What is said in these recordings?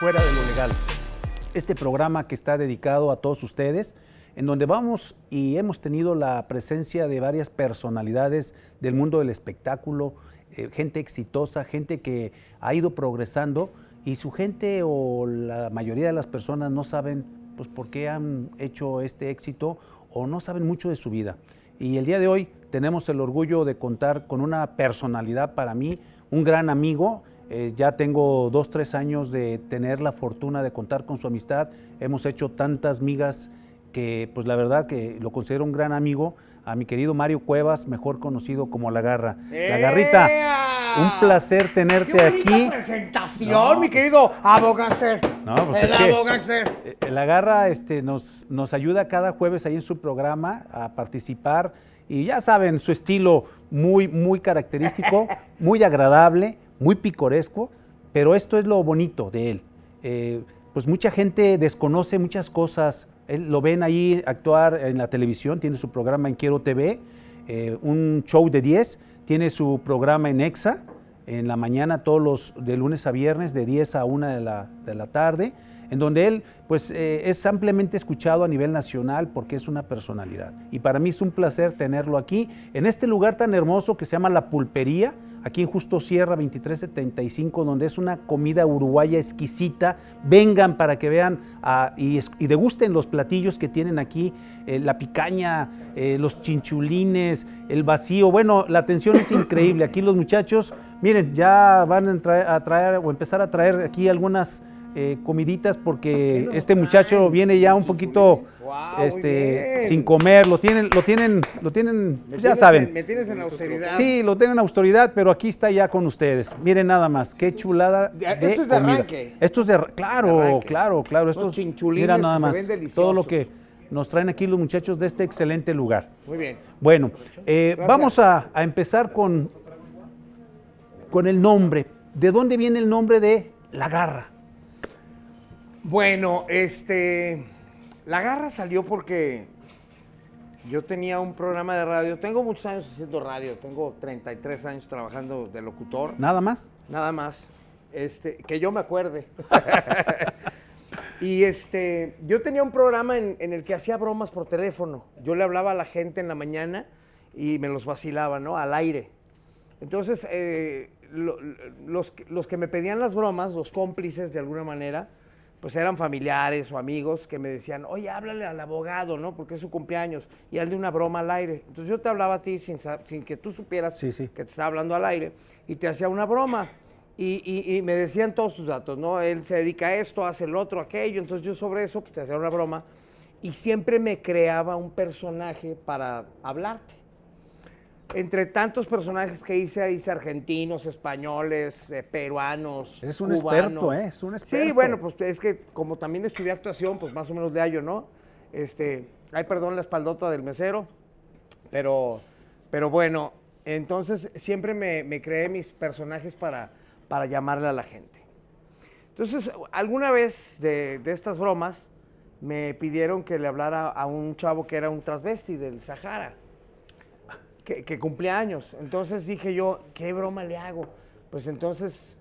Fuera de lo Legal. Este programa que está dedicado a todos ustedes, en donde vamos y hemos tenido la presencia de varias personalidades del mundo del espectáculo, eh, gente exitosa, gente que ha ido progresando y su gente o la mayoría de las personas no saben pues, por qué han hecho este éxito o no saben mucho de su vida. Y el día de hoy tenemos el orgullo de contar con una personalidad para mí, un gran amigo. Eh, ya tengo dos, tres años de tener la fortuna de contar con su amistad. Hemos hecho tantas migas que, pues la verdad que lo considero un gran amigo. A mi querido Mario Cuevas, mejor conocido como La Garra. La Garrita, un placer tenerte ¡Qué aquí. presentación, No, mi pues- querido abogánster! No, pues El es que-. Eh, La Garra este, nos, nos ayuda cada jueves ahí en su programa a participar y ya saben, su estilo muy, muy característico, muy agradable, muy picoresco, pero esto es lo bonito de él. Eh, pues mucha gente desconoce muchas cosas, él, lo ven ahí actuar en la televisión, tiene su programa en Quiero TV, eh, un show de 10, tiene su programa en EXA, en la mañana todos los de lunes a viernes de 10 a 1 de la, de la tarde, en donde él pues eh, es ampliamente escuchado a nivel nacional porque es una personalidad. Y para mí es un placer tenerlo aquí, en este lugar tan hermoso que se llama La Pulpería, aquí en Justo Sierra 2375, donde es una comida uruguaya exquisita. Vengan para que vean ah, y, degusten los platillos que tienen aquí, eh, la picaña, eh, los chinchulines, el vacío. Bueno, la atención es increíble. Aquí los muchachos, miren, ya van a traer, a traer o empezar a traer aquí algunas eh, comiditas porque este muchacho viene ya un poquito este, sin comer. Lo tienen, lo tienen, lo tienen, pues ya saben. en- me tienes en austeridad. Sí, lo tengo en autoridad, pero aquí está ya con ustedes. Miren nada más, qué chulada de esto es de comida. arranque. Esto es de ar- claro, De arranque. claro, claro. Estos, mira nada más, todo lo que nos traen aquí los muchachos de este excelente lugar. Muy bien. Bueno, eh, vamos a, a empezar con, con el nombre. ¿De dónde viene el nombre de La Garra? Bueno, este. La garra salió porque yo tenía un programa de radio. Tengo muchos años haciendo radio. Tengo 33 años trabajando de locutor. ¿Nada más? Nada más. Este, que yo me acuerde. y este, yo tenía un programa en, en el que hacía bromas por teléfono. Yo le hablaba a la gente en la mañana y me los vacilaba, ¿no? Al aire. Entonces, eh, lo- los, los que me pedían las bromas, los cómplices de alguna manera, pues eran familiares o amigos que me decían, oye, háblale al abogado, ¿no? Porque es su cumpleaños y hazle una broma al aire. Entonces yo te hablaba a ti sin, sin que tú supieras Sí, sí. que te estaba hablando al aire y te hacía una broma. Y, y- y me decían todos sus datos, ¿no? Él se dedica a esto, hace el otro, aquello. Entonces yo sobre eso pues, te hacía una broma y siempre me creaba un personaje para hablarte. Entre tantos personajes que hice, hice argentinos, españoles, eh, peruanos, Eres un cubanos. experto, ¿eh? Es un experto. Sí, bueno, pues es que como también estudié actuación, pues más o menos de hallo, ¿no? Este, ay, perdón la espaldota del mesero, pero, pero bueno, entonces siempre me, me creé mis personajes para, para llamarle a la gente. Entonces, alguna vez de, de estas bromas me pidieron que le hablara a un chavo que era un transvesti del Sahara, que, que cumplía años. Entonces dije yo, ¿qué broma le hago? Pues entonces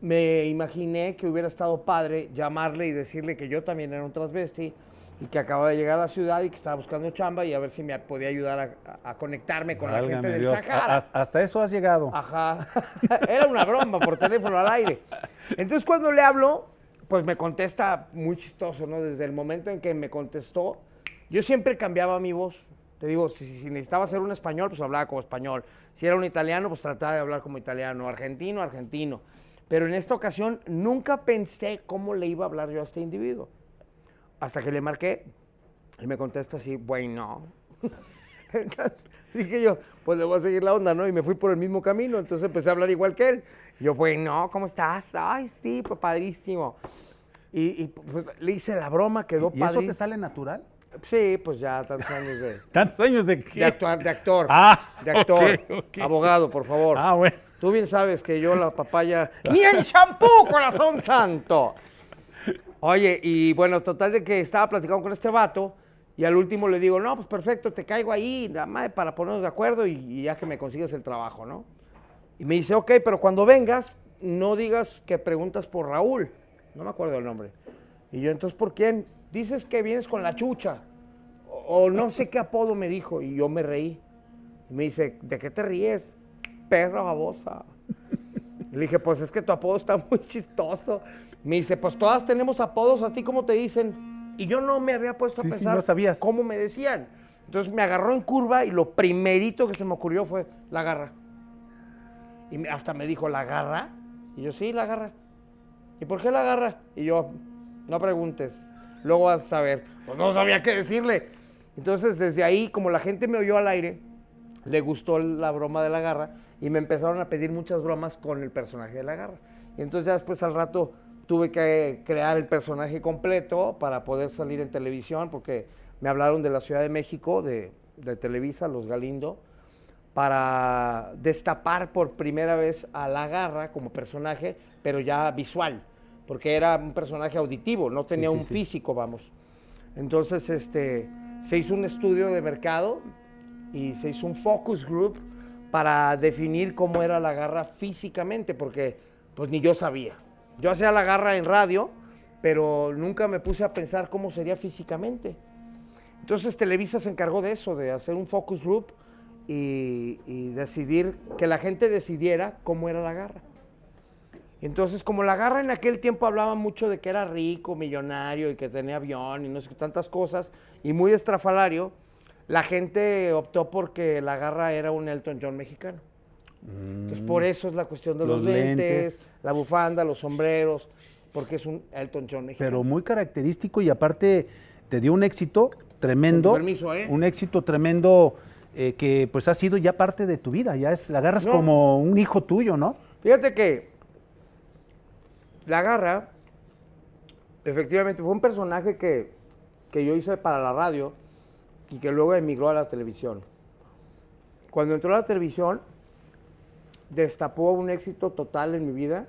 me imaginé que hubiera estado padre llamarle y decirle que yo también era un transvesti y que acababa de llegar a la ciudad y que estaba buscando chamba y a ver si me podía ayudar a, conectarme con la gente del Dios, Sahara. a- hasta eso has llegado. Ajá. Era una broma por teléfono al aire. Entonces cuando le hablo, pues me contesta muy chistoso, ¿no? Desde el momento en que me contestó, yo siempre cambiaba mi voz. Te digo, si, si necesitaba ser un español, pues hablaba como español. Si era un italiano, pues trataba de hablar como italiano. Argentino, argentino. Pero en esta ocasión nunca pensé cómo le iba a hablar yo a este individuo. Hasta que le marqué y me contesta así, bueno. Entonces, dije yo, pues le voy a seguir la onda, ¿no? Y me fui por el mismo camino, entonces empecé a hablar igual que él. Y yo, bueno, ¿cómo estás? Ay, sí, pues padrísimo. Y, y, pues le hice la broma, quedó ¿Y eso padrísimo. te sale natural? Sí, pues ya tantos años de, ¿Tantos años de qué? de actuar, de actor. Ah, de actor. Abogado, por favor. Ah, bueno. Tú bien sabes que yo la papaya. ¡Ni en champú, corazón santo! Oye, y bueno, total de que estaba platicando con este vato y al último le digo, no, pues perfecto, te caigo ahí, nada más para ponernos de acuerdo y, y ya que me consigues el trabajo, ¿no? Y me dice, ok, pero cuando vengas, no digas que preguntas por Raúl. No me acuerdo el nombre. Y yo, entonces, ¿por quién? Dices que vienes con la chucha. O, o no sé qué apodo me dijo. Y yo me reí. Y me dice, ¿de qué te ríes? Perra babosa. Y le dije, pues es que tu apodo está muy chistoso. Me dice, pues todas tenemos apodos, a ti como te dicen. Y yo no me había puesto Sí, a sí, pensar no sabías. cómo me decían. Entonces me agarró en curva y lo primerito que se me ocurrió fue la garra. Y hasta me dijo, ¿la garra? Y yo, sí, la garra. ¿Y por qué la garra? Y yo, no preguntes, luego vas a saber. Pues no sabía qué decirle. Entonces desde ahí, como la gente me oyó al aire, le gustó la broma de la garra y me empezaron a pedir muchas bromas con el personaje de la garra. Y entonces ya después al rato tuve que crear el personaje completo para poder salir en televisión porque me hablaron de la Ciudad de México, de Televisa, Los Galindo, para destapar por primera vez a la garra como personaje, pero ya visual, porque era un personaje auditivo, no tenía sí, un sí. físico, vamos. Entonces, este, se hizo un estudio de mercado y se hizo un focus group para definir cómo era la garra físicamente, porque pues ni yo sabía. Yo hacía la garra en radio, pero nunca me puse a pensar cómo sería físicamente. Entonces Televisa se encargó de eso, de hacer un focus group y, y decidir, que la gente decidiera cómo era la garra. Entonces, como la garra en aquel tiempo hablaba mucho de que era rico, millonario y que tenía avión y no sé qué tantas cosas, y muy estrafalario, la gente optó porque la garra era un Elton John mexicano. Entonces, por eso es la cuestión de los, Los lentes, lentes. la bufanda, los sombreros, porque es un Elton John mexicano. Pero muy característico y aparte te dio un éxito tremendo. Con permiso, ¿eh? Un éxito tremendo eh, que pues ha sido ya parte de tu vida, ya es, la agarras No. como un hijo tuyo, ¿no? Fíjate que la garra, efectivamente, fue un personaje que, que yo hice para la radio y que luego emigró a la televisión. Cuando entró a la televisión, destapó un éxito total en mi vida.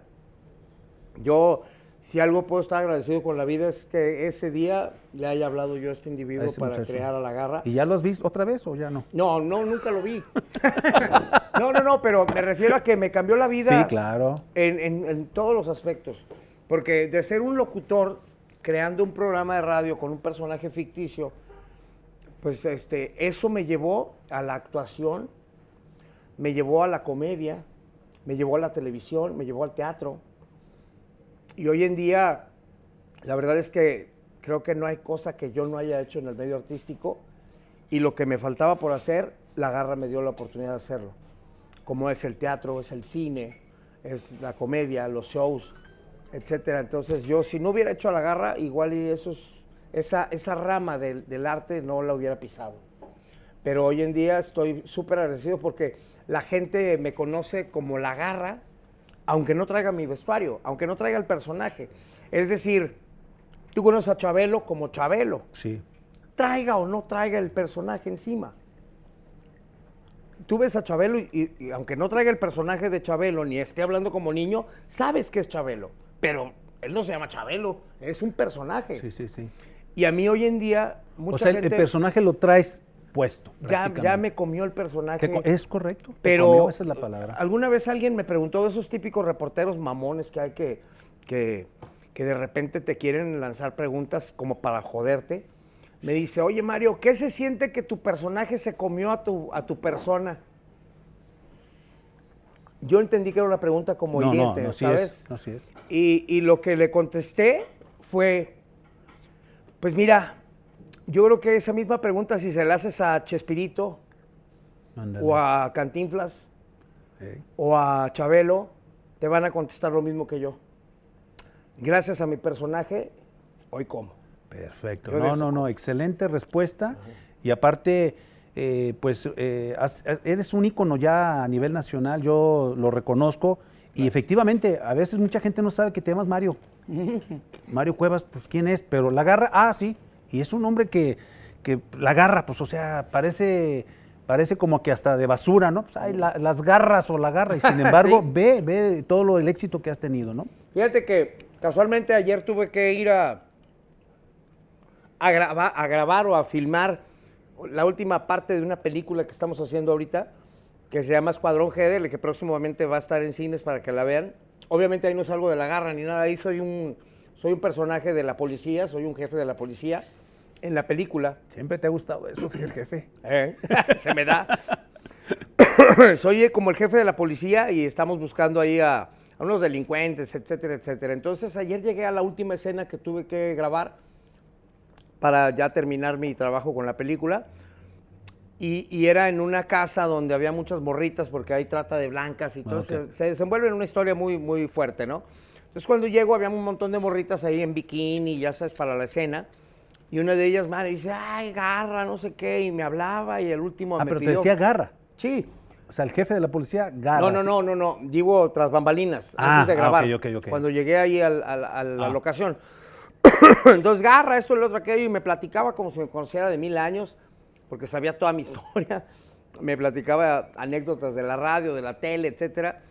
Yo, si algo puedo estar agradecido con la vida, es que ese día le haya hablado yo a este individuo A para muchacho. crear a la garra. ¿Y ya lo has visto otra vez o ya no? No, no, nunca lo vi. no, no, no, pero me refiero a que me cambió la vida. Sí, claro. En, en- en todos los aspectos. Porque de ser un locutor creando un programa de radio con un personaje ficticio, pues este, eso me llevó a la actuación, me llevó a la comedia, me llevó a la televisión, me llevó al teatro. Y hoy en día, la verdad es que creo que no hay cosa que yo no haya hecho en el medio artístico y lo que me faltaba por hacer, la garra me dio la oportunidad de hacerlo. Como es el teatro, es el cine, es la comedia, los shows, etcétera. Entonces yo, si no hubiera hecho la garra, igual y esos, esa, esa rama del, del arte no la hubiera pisado. Pero hoy en día estoy súper agradecido porque la gente me conoce como la garra, aunque no traiga mi vestuario, aunque no traiga el personaje. Es decir, tú conoces a Chabelo como Chabelo Sí. traiga o no traiga el personaje encima. Tú ves a Chabelo y, aunque no traiga el personaje de Chabelo ni esté hablando como niño, sabes que es Chabelo. Pero él no se llama Chabelo, es un personaje. Sí, sí, sí. Y a mí hoy en día, mucha o sea, gente el personaje lo traes puesto. ya, ya me comió el personaje. Co- es correcto. Pero comió, esa es la palabra. alguna vez alguien me preguntó de esos típicos reporteros mamones que hay que, que, que de repente te quieren lanzar preguntas como para joderte. Me dice, oye Mario, ¿qué se siente que tu personaje se comió a tu, a tu persona? Yo entendí que era una pregunta como no, no, hiriente, no, sí ¿sabes? es. No, sí es. Y, y lo que le contesté fue, pues mira, yo creo que esa misma pregunta si se la haces a Chespirito o a Cantinflas Eh, o a Chabelo, te van a contestar lo mismo que yo. Gracias a mi personaje, hoy como. Perfecto. Yo No, no, no, excelente respuesta. Y aparte, eh, pues eh, has- eres un ícono ya a nivel nacional, yo lo reconozco. Y efectivamente, a veces mucha gente no sabe que te llamas Mario. Mario Cuevas, pues ¿quién es? Pero la garra, ah, sí. Y es un hombre que, que la garra, pues o sea, parece, parece como que hasta de basura, ¿no? Pues hay la- las garras o la garra. Y sin embargo, Sí. ve, ve todo lo, el éxito que has tenido, ¿no? Fíjate que casualmente ayer tuve que ir a, a, graba- a grabar o a filmar la última parte de una película que estamos haciendo ahorita, que se llama Escuadrón GDL, que próximamente va a estar en cines para que la vean. obviamente ahí no salgo de la garra ni nada, ahí soy un, soy un personaje de la policía, soy un jefe de la policía en la película. Siempre te ha gustado eso, señor jefe. ¿eh? Se me da. soy como el jefe de la policía y estamos buscando ahí a, a unos delincuentes, etcétera, etcétera. Entonces ayer llegué a la última escena que tuve que grabar para ya terminar mi trabajo con la película. Y, y era en una casa donde había muchas morritas porque hay trata de blancas y todo. Ok. Se, se desenvuelve en una historia muy, muy fuerte, ¿no? Entonces cuando llego había un montón de morritas ahí en bikini, ya sabes, para la escena. Y una de ellas, madre, dice, ay, garra, no sé qué, y me hablaba y el último Ah, me pero te decía garra. Sí. O sea, el jefe de la policía, garra. No, no, no, no, no. Digo tras bambalinas, Ah, antes de ah, grabar. ok, ok, ok. Cuando llegué ahí al- al- a la Ah. locación. Entonces, garra, esto, el otro, aquello, y me platicaba como si me conociera de mil años, porque sabía toda mi historia. Me platicaba anécdotas de la radio, de la tele, etcétera.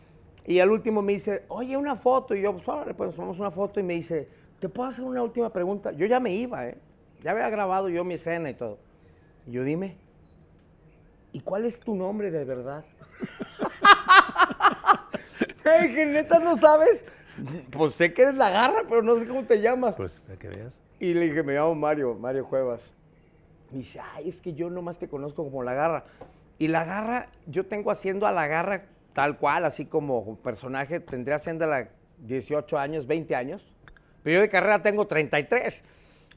Y al último me dice, oye, una foto. Y yo, pues, órale, pues, tomamos una foto. Y me dice, ¿te puedo hacer una última pregunta? Yo ya me iba, ¿eh? Ya había grabado yo mi escena y todo. Y yo, dime, ¿y cuál es tu nombre de verdad? Hey, que neta no sabes. Pues sé que eres la garra, pero no sé cómo te llamas. Pues, para que veas. Y le dije, me llamo Mario, Mario Cuevas. Me dice, ay, es que yo nomás te conozco como la garra. Y la garra, yo tengo haciendo a la garra tal cual, así como personaje, tendría haciéndola 18 años, 20 años. Pero yo de carrera tengo 33.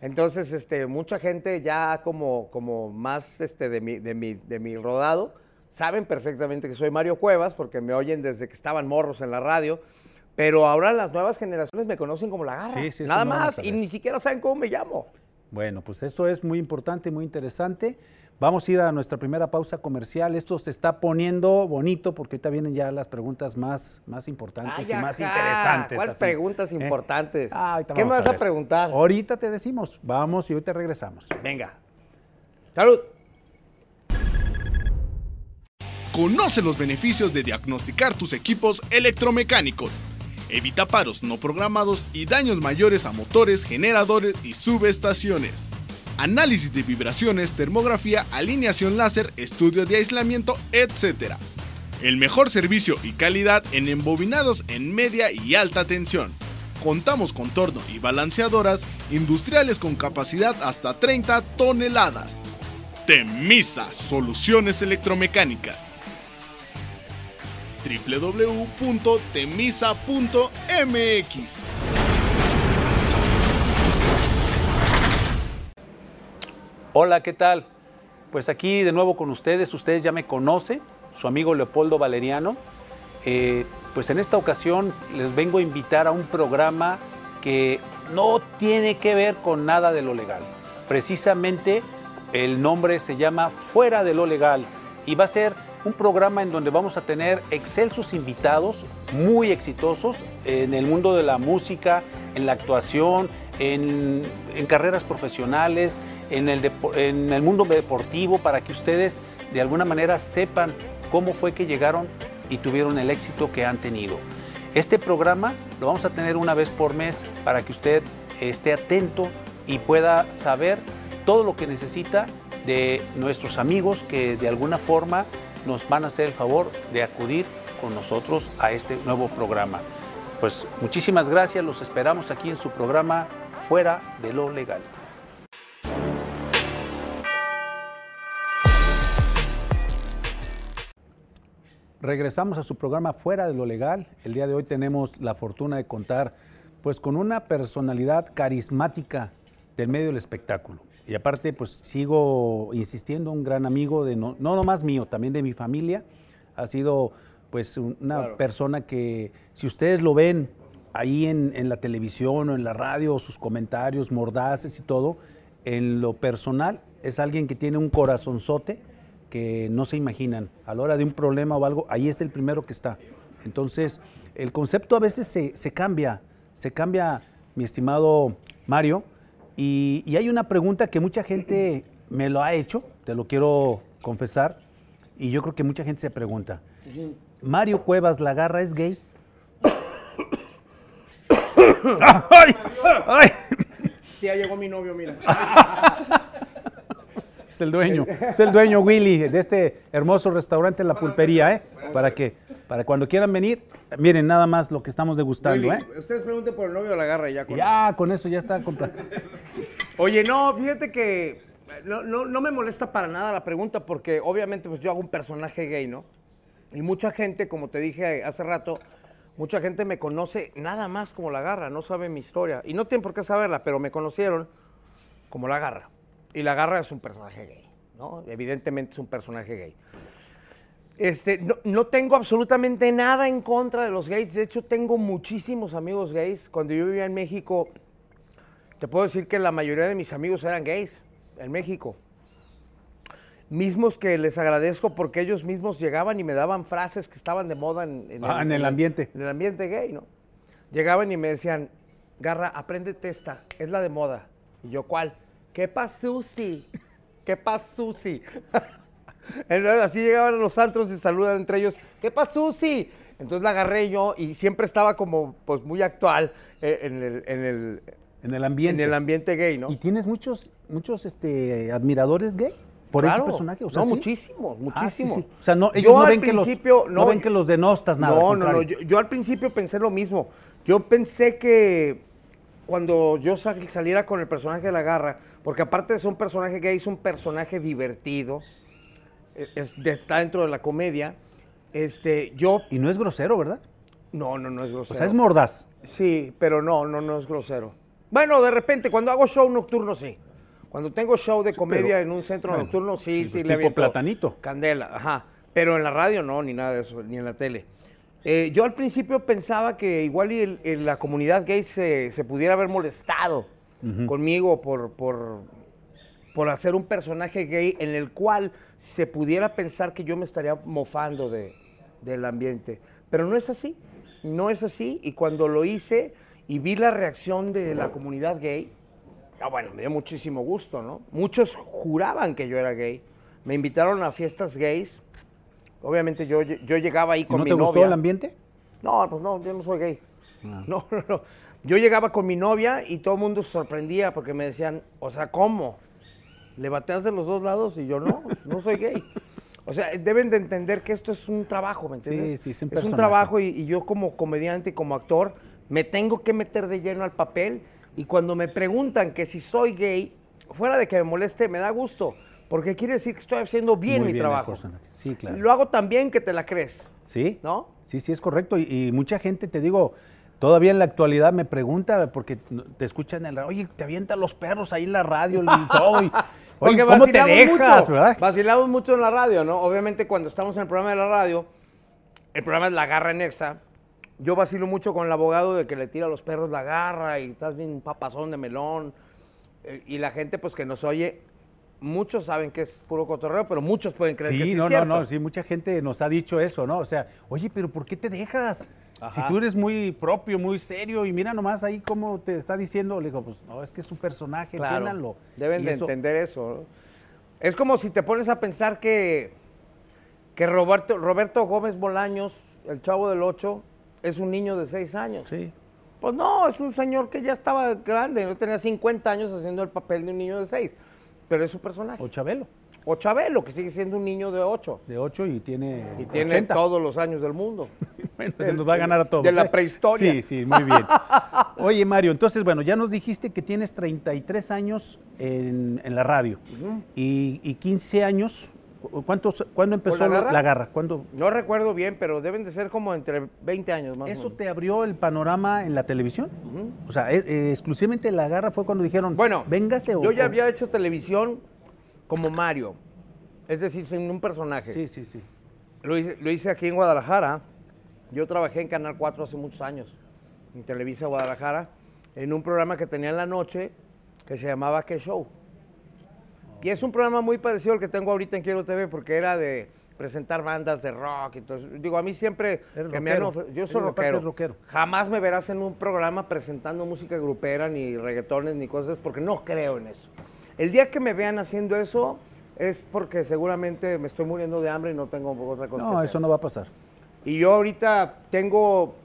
Entonces, este, mucha gente ya como, como más este, de, mi, de, mi, de mi rodado, saben perfectamente que soy Mario Cuevas, porque me oyen desde que estaban morros en la radio. Pero ahora las nuevas generaciones me conocen como la garra. Sí, sí, Nada más. Y ni siquiera saben cómo me llamo. Bueno, pues eso es muy importante, muy interesante. Vamos a ir a nuestra primera pausa comercial. Esto se está poniendo bonito porque ahorita vienen ya las preguntas más, más importantes Ay, y más ajá. interesantes. ¿Cuáles preguntas ¿Eh? importantes? Ah, ¿Qué me vas a ver. preguntar? Ahorita te decimos. Vamos y ahorita regresamos. Venga. Salud. Conoce los beneficios de diagnosticar tus equipos electromecánicos. Evita paros no programados y daños mayores a motores, generadores y subestaciones. Análisis de vibraciones, termografía, alineación láser, estudio de aislamiento, etc. El mejor servicio y calidad en embobinados en media y alta tensión. Contamos con torno y balanceadoras industriales con capacidad hasta 30 toneladas. Temisa Soluciones Electromecánicas www.temisa.mx Hola, ¿qué tal? Pues aquí de nuevo con ustedes, ustedes ya me conocen, su amigo Leopoldo Valeriano. Eh, pues en esta ocasión les vengo a invitar a un programa que no tiene que ver con nada de lo legal. Precisamente el nombre se llama Fuera de lo Legal y va a ser un programa en donde vamos a tener excelsos invitados muy exitosos en el mundo de la música, en la actuación, en, en carreras profesionales, en el, en el mundo deportivo, para que ustedes de alguna manera sepan cómo fue que llegaron y tuvieron el éxito que han tenido. Este programa lo vamos a tener una vez por mes para que usted esté atento y pueda saber todo lo que necesita de nuestros amigos que de alguna forma nos van a hacer el favor de acudir con nosotros a este nuevo programa. Pues muchísimas gracias, los esperamos aquí en su programa Fuera de lo Legal. Regresamos a su programa Fuera de lo Legal. El día de hoy tenemos la fortuna de contar pues con una personalidad carismática del medio del espectáculo. Y aparte pues sigo insistiendo, un gran amigo de no, no nomás mío, también de mi familia. Ha sido pues un- una Claro. persona que si ustedes lo ven ahí en, en la televisión o en la radio, sus comentarios mordaces y todo, en lo personal es alguien que tiene un corazonzote que no se imaginan. A la hora de un problema o algo, ahí es el primero que está. Entonces, el concepto a veces se, se cambia, se cambia, mi estimado Mario, y, y hay una pregunta que mucha gente me lo ha hecho, te lo quiero confesar, y yo creo que mucha gente se pregunta, ¿Mario Cuevas Lagarra es gay? ¡Ay! ¡Ay! Sí, ya llegó mi novio, mira. Es el dueño, es el dueño Willy de este hermoso restaurante La Pulpería, ¿eh? Para que Para cuando quieran venir, miren nada más lo que estamos degustando, Willy, ¿eh? Ustedes pregunten por el novio de la garra y ya con Ya, con eso ya está comprado. Oye, no, fíjate que no, no, no me molesta para nada la pregunta porque obviamente pues yo hago un personaje gay, ¿no? Y mucha gente, como te dije hace rato, mucha gente me conoce nada más como la garra, no sabe mi historia. Y no tienen por qué saberla, pero me conocieron como la garra. Y la garra es un personaje gay, ¿no? Evidentemente es un personaje gay. Este, no, no tengo absolutamente nada en contra de los gays. De hecho, tengo muchísimos amigos gays. Cuando yo vivía en México, te puedo decir que la mayoría de mis amigos eran gays en México. Mismos que les agradezco porque ellos mismos llegaban y me daban frases que estaban de moda en, Ah, en el ambiente. En el ambiente gay, ¿no? Llegaban y me decían, Garra, apréndete esta, es la de moda. Y yo, ¿cuál? ¿Qué pasusi? ¿Qué pasusi? Entonces así llegaban a los antros y saludan entre ellos, ¿qué pasusi? Entonces la agarré yo y siempre estaba como pues muy actual eh, en el, en el, En el ambiente. en el ambiente gay, ¿no? ¿Y tienes muchos, muchos este, admiradores gay? Por ese Claro. personaje. O sea, no, ¿sí? muchísimos, Ah, sí, muchísimos. sí. O sea, no, ellos Yo no ven, que los, no, ven que los denostas nada. No, no, no. yo al principio pensé lo mismo. Yo pensé que cuando yo sal- saliera con el personaje de la garra, porque aparte de ser un personaje gay, es un personaje divertido, es- de- está dentro de la comedia. Este, yo. Y no es grosero, ¿verdad? No, no, no es O grosero. sea, es mordaz. Sí, pero no, no, no es grosero. Bueno, de repente, cuando hago show nocturno, sí. Cuando tengo show de comedia pero- en un centro bueno, nocturno, sí, sí, sí, pues, le tipo platanito. Candela, ajá. Pero en la radio no, ni nada de eso, ni en la tele. Eh, yo al principio pensaba que igual y el- el- la comunidad gay se, se pudiera haber molestado conmigo por, por, por hacer un personaje gay en el cual se pudiera pensar que yo me estaría mofando de, del ambiente. Pero no es así, no es así. Y cuando lo hice y vi la reacción de la comunidad gay, ah, bueno, me dio muchísimo gusto, ¿no? Muchos juraban que yo era gay. Me invitaron a fiestas gays. Obviamente yo, yo llegaba ahí ¿Y con no mi te gustó novia. el ambiente? No, pues no, yo no soy gay. No, no, no. Yo llegaba con mi novia y todo el mundo se sorprendía porque me decían, o sea, ¿cómo? ¿Le bateas de los dos lados? Y yo, no, no soy gay. O sea, deben de entender que esto es un trabajo, ¿me entiendes? sí, es un es un trabajo y, y yo como comediante y como actor me tengo que meter de lleno al papel y cuando me preguntan que si soy gay, fuera de que me moleste, me da gusto, porque quiere decir que estoy haciendo bien Muy mi bien trabajo. Sí, claro. Lo hago tan bien que te la crees, Sí. ¿no? Sí, sí, es correcto. Y, y mucha gente, te digo, todavía en la actualidad me pregunta, porque te escuchan en la oye, te avientan los perros ahí en la radio y todo. y, oye, ¿cómo te dejas, mucho, verdad? Vacilamos mucho en la radio, ¿no? Obviamente cuando estamos en el programa de la radio, el programa es La Garra en Exa, yo vacilo mucho con el abogado de que le tira a los perros la garra y estás bien papazón de melón. eh, y la gente pues que nos oye, muchos saben que es puro cotorreo, pero muchos pueden creer que Sí, sí no, no, no, sí, mucha gente nos ha dicho eso, ¿no? O sea, oye, pero ¿por qué te dejas? Si tú eres muy propio, muy serio, y mira nomás ahí cómo te está diciendo, le digo, pues no, es que es un personaje, Claro, entiéndanlo. Deben Y de eso- entender eso. ¿no? Es como si te pones a pensar que, que Roberto, Roberto Gómez Bolaños, el chavo del 8, es un niño de 6 años. Sí. Pues no, es un señor que ya estaba grande, no tenía 50 años haciendo el papel de un niño de 6, pero es su personaje. O Chabelo, O Chabelo, que sigue siendo un niño de 8 de 8 y tiene y tiene 80. todos los años del mundo. Bueno, se nos va a ganar a todos. de la ¿eh? prehistoria. Sí, sí, muy bien. Oye, Mario, entonces, bueno, ya nos dijiste que tienes 33 años en, en la radio y, y 15 años. ¿Cu- ¿Cuántos, ¿Cuándo empezó la garra? la garra? ¿Cuándo? No recuerdo bien, pero deben de ser como entre 20 años más o ¿Eso menos. te abrió el panorama en la televisión? O sea, eh, exclusivamente la garra fue cuando dijeron, Bueno, véngase o... yo ya había hecho televisión como Mario, es decir, sin un personaje. Sí, sí, sí. Lo hice, lo hice aquí en Guadalajara. Yo trabajé en Canal 4 hace muchos años, en Televisa Guadalajara, en un programa que tenía en la noche que se llamaba ¿Qué Show? Y es un programa muy parecido al que tengo ahorita en Quiero TV porque era de presentar bandas de rock y todo eso. Digo, a mí siempre que me han Yo soy rockero. rockero. Jamás me verás en un programa presentando música grupera, ni reggaetones, ni cosas, porque no creo en eso. El día que me vean haciendo eso es porque seguramente me estoy muriendo de hambre y no tengo otra cosa que No, hacer. eso no va a pasar. Y yo ahorita tengo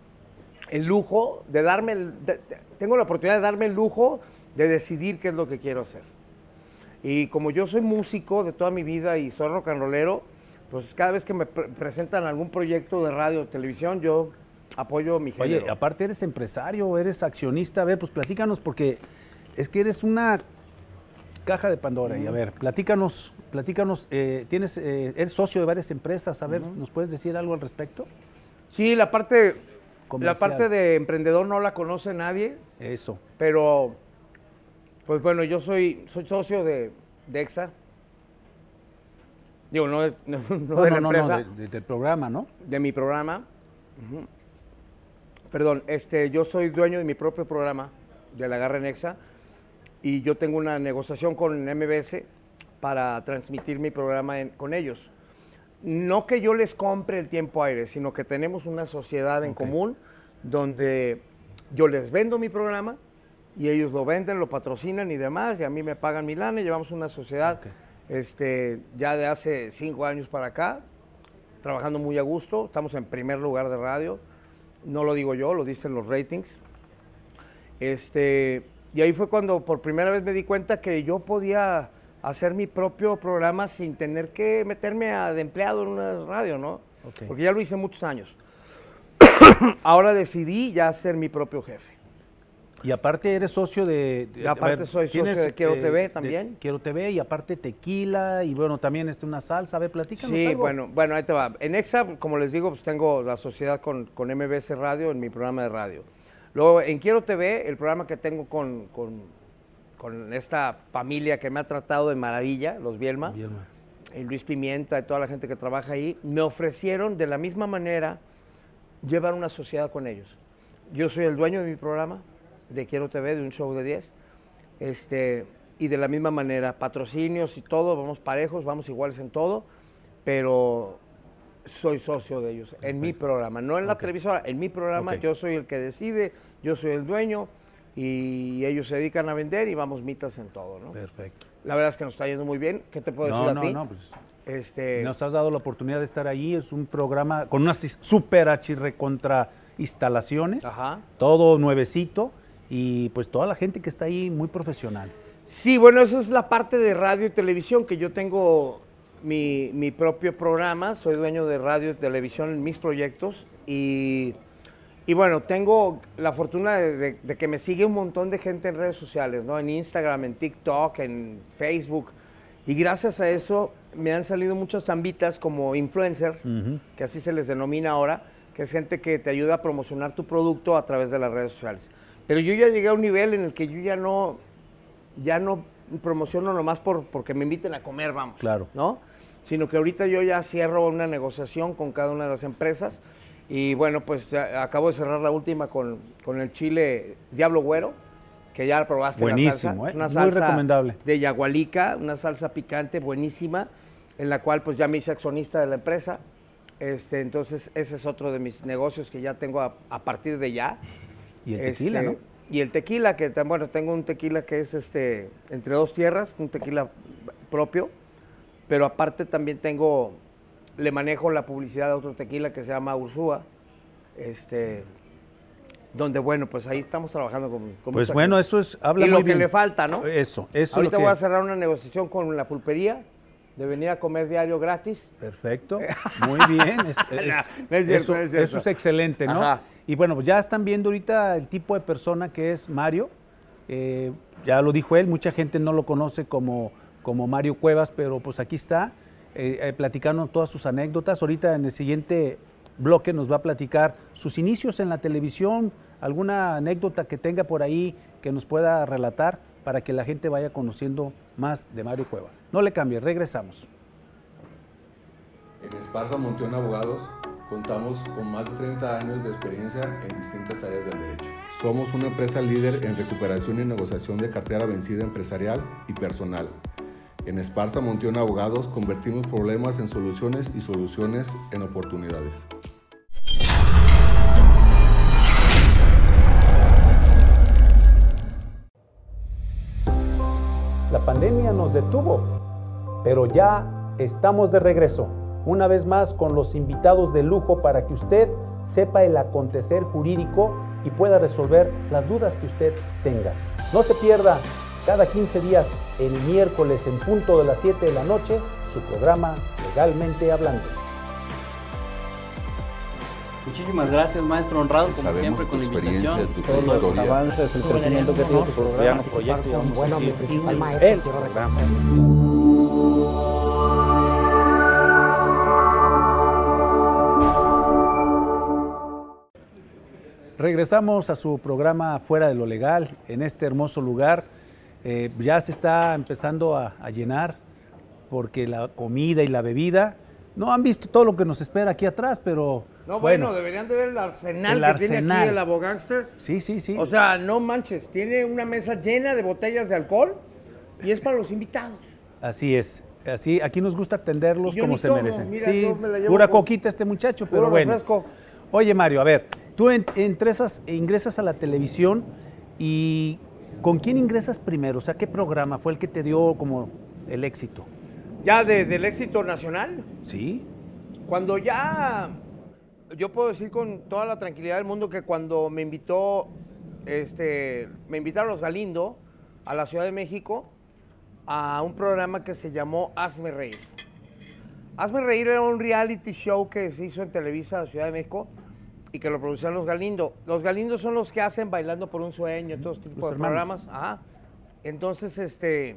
el lujo de darme, el- de- tengo la oportunidad de darme el lujo de decidir qué es lo que quiero hacer. Y como yo soy músico de toda mi vida y soy rock and rollero, pues cada vez que me pre- presentan algún proyecto de radio o televisión, yo apoyo mi género. Oye, aparte eres empresario, eres accionista. A ver, pues platícanos, porque es que eres una caja de Pandora. Y a ver, platícanos, platícanos. eh, tienes, eh, eres socio de varias empresas. A ver, ¿nos puedes decir algo al respecto? Sí, la parte, la parte de emprendedor no la conoce nadie, Eso. pero pues bueno, yo soy, soy socio de, de EXA. Digo, no de, no, no No, de la no, empresa, de- de- del programa, ¿no? de mi programa. Perdón, este, yo soy dueño de mi propio programa, de la Garra en EXA, y yo tengo una negociación con MBS para transmitir mi programa en- con ellos. No que yo les compre el tiempo aire, sino que tenemos una sociedad en común donde yo les vendo mi programa y ellos lo venden, lo patrocinan y demás, y a mí me pagan mi lana y llevamos una sociedad este, ya de hace cinco años para acá, trabajando muy a gusto, estamos en primer lugar de radio, no lo digo yo, lo dicen los ratings. Este, y ahí fue cuando por primera vez me di cuenta que yo podía hacer mi propio programa sin tener que meterme a- de empleado en una radio, ¿no? Porque ya lo hice muchos años. Ahora decidí ya ser mi propio jefe. Y aparte eres socio de... aparte soy socio de Quiero TV también. Quiero TV y aparte tequila y bueno, también este, una salsa. A ver, platícanos Sí, algo. bueno, bueno, ahí te va. En EXA, como les digo, pues tengo la sociedad con, con MBS Radio en mi programa de radio. Luego, en Quiero TV, el programa que tengo con, con, con esta familia que me ha tratado de maravilla, los Bielma, Bielma. y Luis Pimienta y toda la gente que trabaja ahí, me ofrecieron de la misma manera llevar una sociedad con ellos. Yo soy el dueño de mi programa, de Quiero TV, de un show de 10, este, y de la misma manera, patrocinios y todo, vamos parejos, vamos iguales en todo, pero soy socio de ellos en mi programa, no en la televisora, en mi programa Ok. yo soy el que decide, yo soy el dueño y ellos se dedican a vender y vamos mitas en todo, ¿no? Perfecto. La verdad es que nos está yendo muy bien. ¿Qué te puedo No, decir a no, ti? no, pues Este, nos has dado la oportunidad de estar ahí. Es un programa con unas super achirre contra instalaciones. Ajá. Todo nuevecito y pues toda la gente que está ahí muy profesional. Sí, bueno, esa es la parte de radio y televisión, que yo tengo mi, mi propio programa, soy dueño de radio y televisión en mis proyectos y, y bueno, tengo la fortuna de, de- de que me sigue un montón de gente en redes sociales, ¿no? En Instagram, en TikTok, en Facebook y gracias a eso me han salido muchas zambitas como influencer, que así se les denomina ahora, que es gente que te ayuda a promocionar tu producto a través de las redes sociales. Pero yo ya llegué a un nivel en el que yo ya no, ya no promociono nomás por, porque me inviten a comer, vamos. Claro. ¿No? Sino que ahorita yo ya cierro una negociación con cada una de las empresas. Y bueno, pues acabo de cerrar la última con, con el chile Diablo Güero, que ya probaste. la Buenísimo, salsa. ¿eh? Una Muy salsa recomendable. De yagualica, una salsa picante buenísima, en la cual pues ya me hice accionista de la empresa. Este, entonces ese es otro de mis negocios que ya tengo a, a partir de ya. Y el tequila, Este, ¿no? Y el tequila, que bueno, tengo un tequila que es este entre dos tierras, un tequila propio, pero aparte también tengo, le manejo la publicidad de otro tequila que se llama Ursúa, este, donde bueno, pues ahí estamos trabajando con, con Pues bueno, eso es, habla y muy lo que le falta, ¿no? Eso, eso Ahorita lo que... voy a cerrar una negociación con la pulpería de venir a comer diario gratis. Perfecto, muy bien. es- es- No, no es cierto, eso, no es eso es excelente, ¿no? Ajá. Y bueno, pues ya están viendo ahorita el tipo de persona que es Mario. Eh, ya lo dijo él, mucha gente no lo conoce como, como Mario Cuevas, pero pues aquí está, eh, eh, platicando todas sus anécdotas. Ahorita en el siguiente bloque nos va a platicar sus inicios en la televisión, alguna anécdota que tenga por ahí que nos pueda relatar para que la gente vaya conociendo más de Mario Cuevas. No le cambie, regresamos. En Esparza Monteón Abogados contamos con más de 30 años de experiencia en distintas áreas del derecho. Somos una empresa líder en recuperación y negociación de cartera vencida empresarial y personal. En Esparza Monteón Abogados convertimos problemas en soluciones y soluciones en oportunidades. La pandemia nos detuvo, pero ya estamos de regreso, una vez más con los invitados de lujo para que usted sepa el acontecer jurídico y pueda resolver las dudas que usted tenga. No se pierda cada 15 días, el miércoles en punto de las 7 de la noche, su programa Legalmente Hablando. Muchísimas gracias, maestro honrado, como Sabemos siempre, tu con la experiencia, invitación. tu Todos los avances, el crecimiento que tiene tu programa, proyecto. Bueno, mi principal maestro, quiero Regresamos a su programa Fuera de lo Legal, en este hermoso lugar. Eh, ya se está empezando a, a llenar porque la comida y la bebida, no han visto todo lo que nos espera aquí atrás, pero No, bueno, bueno, deberían de ver el arsenal El que tiene aquí el abogánster. sí, sí, sí. O sea, no manches, tiene una mesa llena de botellas de alcohol y es para los invitados. Así es. Así, aquí nos gusta atenderlos yo como se tomo, merecen. mira, sí, pura coquita este muchacho, pero Puro bueno. refresco. Oye, Mario, a ver, tú en- entresas- ingresas a la televisión y ¿con quién ingresas primero? O sea, ¿qué programa fue el que te dio como el éxito? Ya de- del éxito nacional, Sí. cuando ya, yo puedo decir con toda la tranquilidad del mundo que cuando me invitó, este, me invitaron los Galindo a la Ciudad de México a un programa que se llamó Hazme Reír. Hazme Reír era un reality show que se hizo en Televisa, Ciudad de México, y que lo producían los Galindo. Los Galindo son los que hacen Bailando por un Sueño, todo este tipo Los de hermanos. programas. Ajá. Entonces, este,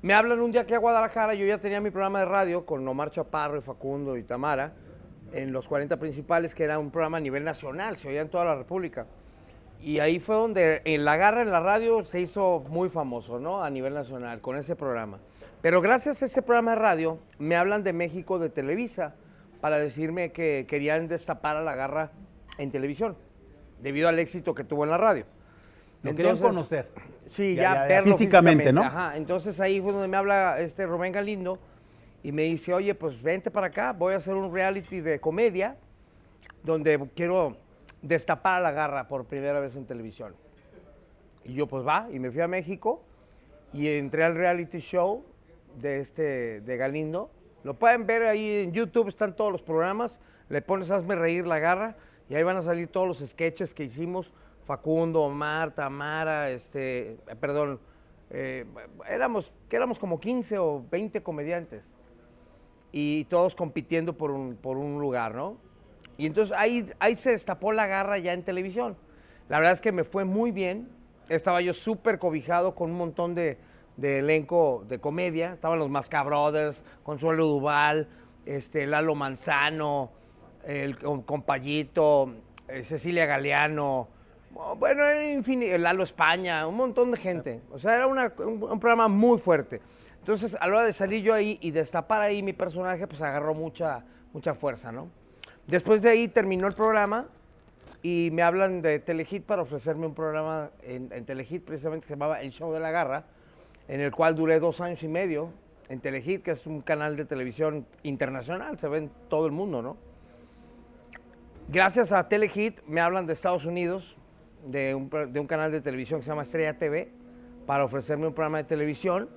me hablan un día aquí a Guadalajara, yo ya tenía mi programa de radio con Omar Chaparro y Facundo y Tamara, en los 40 principales, que era un programa a nivel nacional, se oía en toda la República. Y ahí fue donde en la garra en la radio se hizo muy famoso, ¿no? A nivel nacional, con ese programa. Pero gracias a ese programa de radio, me hablan de México, de Televisa, para decirme que querían destapar a la garra en televisión, debido al éxito que tuvo en la radio. Lo querían conocer. Sí, Ya, Físicamente, ¿no? Ajá, entonces ahí fue donde me habla este Rubén Galindo y me dice, oye, pues vente para acá, voy a hacer un reality de comedia donde quiero destapar a la garra por primera vez en televisión. Y yo pues va, y me fui a México y entré al reality show de este, de Galindo. Lo pueden ver ahí en YouTube, están todos los programas, le pones Hazme Reír la Garra y ahí van a salir todos los sketches que hicimos, Facundo, Omar, Tamara, este, eh, perdón, eh, éramos, que éramos como 15 o 20 comediantes y todos compitiendo por un, por un lugar, ¿no? Y entonces ahí, ahí se destapó la garra ya en televisión. La verdad es que me fue muy bien. Estaba yo súper cobijado con un montón de, de elenco de comedia. Estaban los Masca Brothers, Consuelo Duval, este, Lalo Manzano, el com- compayito, eh, Cecilia Galeano, bueno, en fin, Lalo España, un montón de gente. O sea, era una- un, un programa muy fuerte. Entonces, a la hora de salir yo ahí y destapar ahí mi personaje, pues agarró mucha, mucha fuerza, ¿no? Después de ahí terminó el programa y me hablan de Telehit para ofrecerme un programa en, en Telehit precisamente que se llamaba El Show de la Garra, en el cual duré dos años y medio en Telehit, que es un canal de televisión internacional, se ve en todo el mundo, ¿no? Gracias a Telehit me hablan de Estados Unidos, de un, de un canal de televisión que se llama Estrella TV, para ofrecerme un programa de televisión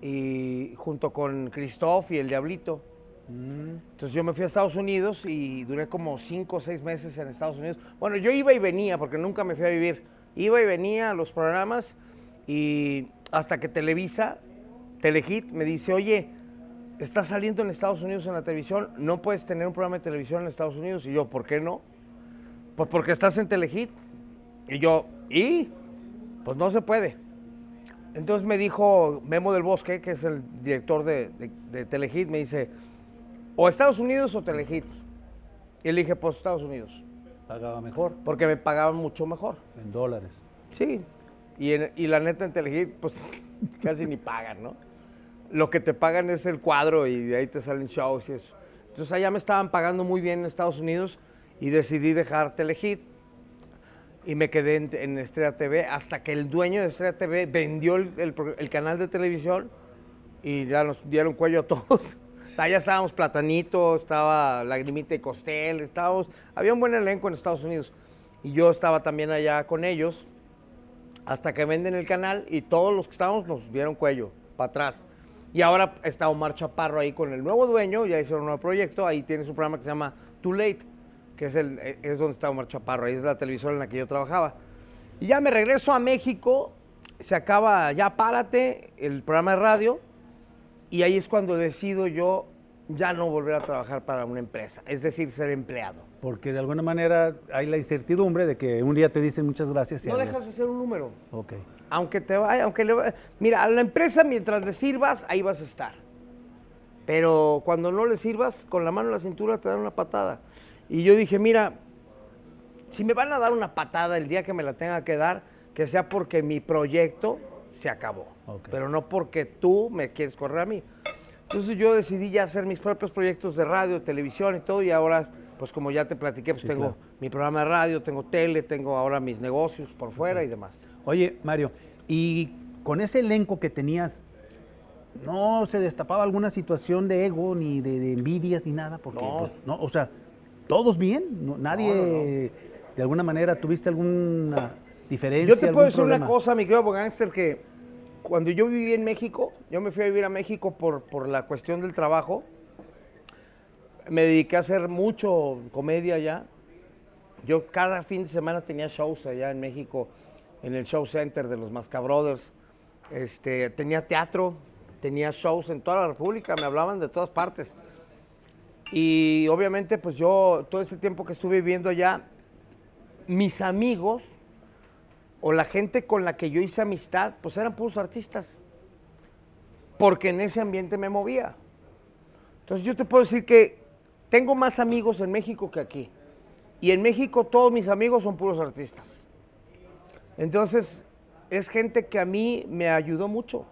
y junto con Christoph y el Diablito. Entonces yo me fui a Estados Unidos y duré como cinco o seis meses en Estados Unidos. Bueno, yo iba y venía porque nunca me fui a vivir. Iba y venía a los programas y hasta que Televisa, Telehit, me dice, oye, estás saliendo en Estados Unidos en la televisión, no puedes tener un programa de televisión en Estados Unidos. Y yo, ¿por qué no? Pues porque estás en Telehit. Y yo, ¿y? Pues no se puede. Entonces me dijo Memo del Bosque, que es el director de, de, de Telehit, me dice, o Estados Unidos o Telehit. Y le dije, pues Estados Unidos, Pagaba mejor porque me pagaban mucho mejor. en dólares. Sí. Y, en- y la neta en Telehit, pues casi ni pagan, ¿no? Lo que te pagan es el cuadro y de ahí te salen shows y eso. Entonces allá me estaban pagando muy bien en Estados Unidos y decidí dejar Telehit y me quedé en, en Estrella TV hasta que el dueño de Estrella TV vendió el, el el canal de televisión y ya nos dieron cuello a todos. Allá estábamos Platanito, estaba Lagrimita y Costel, estábamos, había un buen elenco en Estados Unidos. Y yo estaba también allá con ellos hasta que venden el canal y todos los que estábamos nos dieron cuello para atrás. Y ahora está Omar Chaparro ahí con el nuevo dueño, ya hicieron un nuevo proyecto, ahí tiene su programa que se llama Too Late, que es, el, es donde está Omar Chaparro, ahí es la televisora en la que yo trabajaba. Y ya me regreso a México, se acaba Ya Párate, el programa de radio, Y ahí es cuando decido yo ya no volver a trabajar para una empresa, es decir, ser empleado. Porque de alguna manera hay la incertidumbre de que un día te dicen muchas gracias y No adiós. dejas de ser un número. Ok. Aunque te vaya, aunque le vaya- Mira, a la empresa mientras le sirvas, ahí vas a estar. Pero cuando no le sirvas, con la mano en la cintura te dan una patada. Y yo dije, mira, si me van a dar una patada el día que me la tenga que dar, que sea porque mi proyecto se acabó. Ok. Pero no porque tú me quieres correr a mí. Entonces yo decidí ya hacer mis propios proyectos de radio, televisión y todo. Y ahora, pues como ya te platiqué, pues Sí, tengo claro. mi programa de radio, tengo tele, tengo ahora mis negocios por fuera y demás. Oye, Mario, y con ese elenco que tenías, ¿no se destapaba alguna situación de ego, ni de, de envidias, ni nada? Porque, No. pues, no, o sea, ¿todos bien? No- ¿Nadie, de alguna manera, tuviste alguna diferencia? Yo te puedo decir una problema? cosa, mi querido Gangster, que cuando yo viví en México, yo me fui a vivir a México por, por la cuestión del trabajo. Me dediqué a hacer mucho comedia allá. Yo cada fin de semana tenía shows allá en México, en el show center de los Mascabrothers. Este, tenía teatro, tenía shows en toda la República, me hablaban de todas partes. Y obviamente, pues yo, todo ese tiempo que estuve viviendo allá, mis amigos o la gente con la que yo hice amistad, pues eran puros artistas. Porque en ese ambiente me movía. Entonces yo te puedo decir que tengo más amigos en México que aquí. Y en México todos mis amigos son puros artistas. Entonces es gente que a mí me ayudó mucho.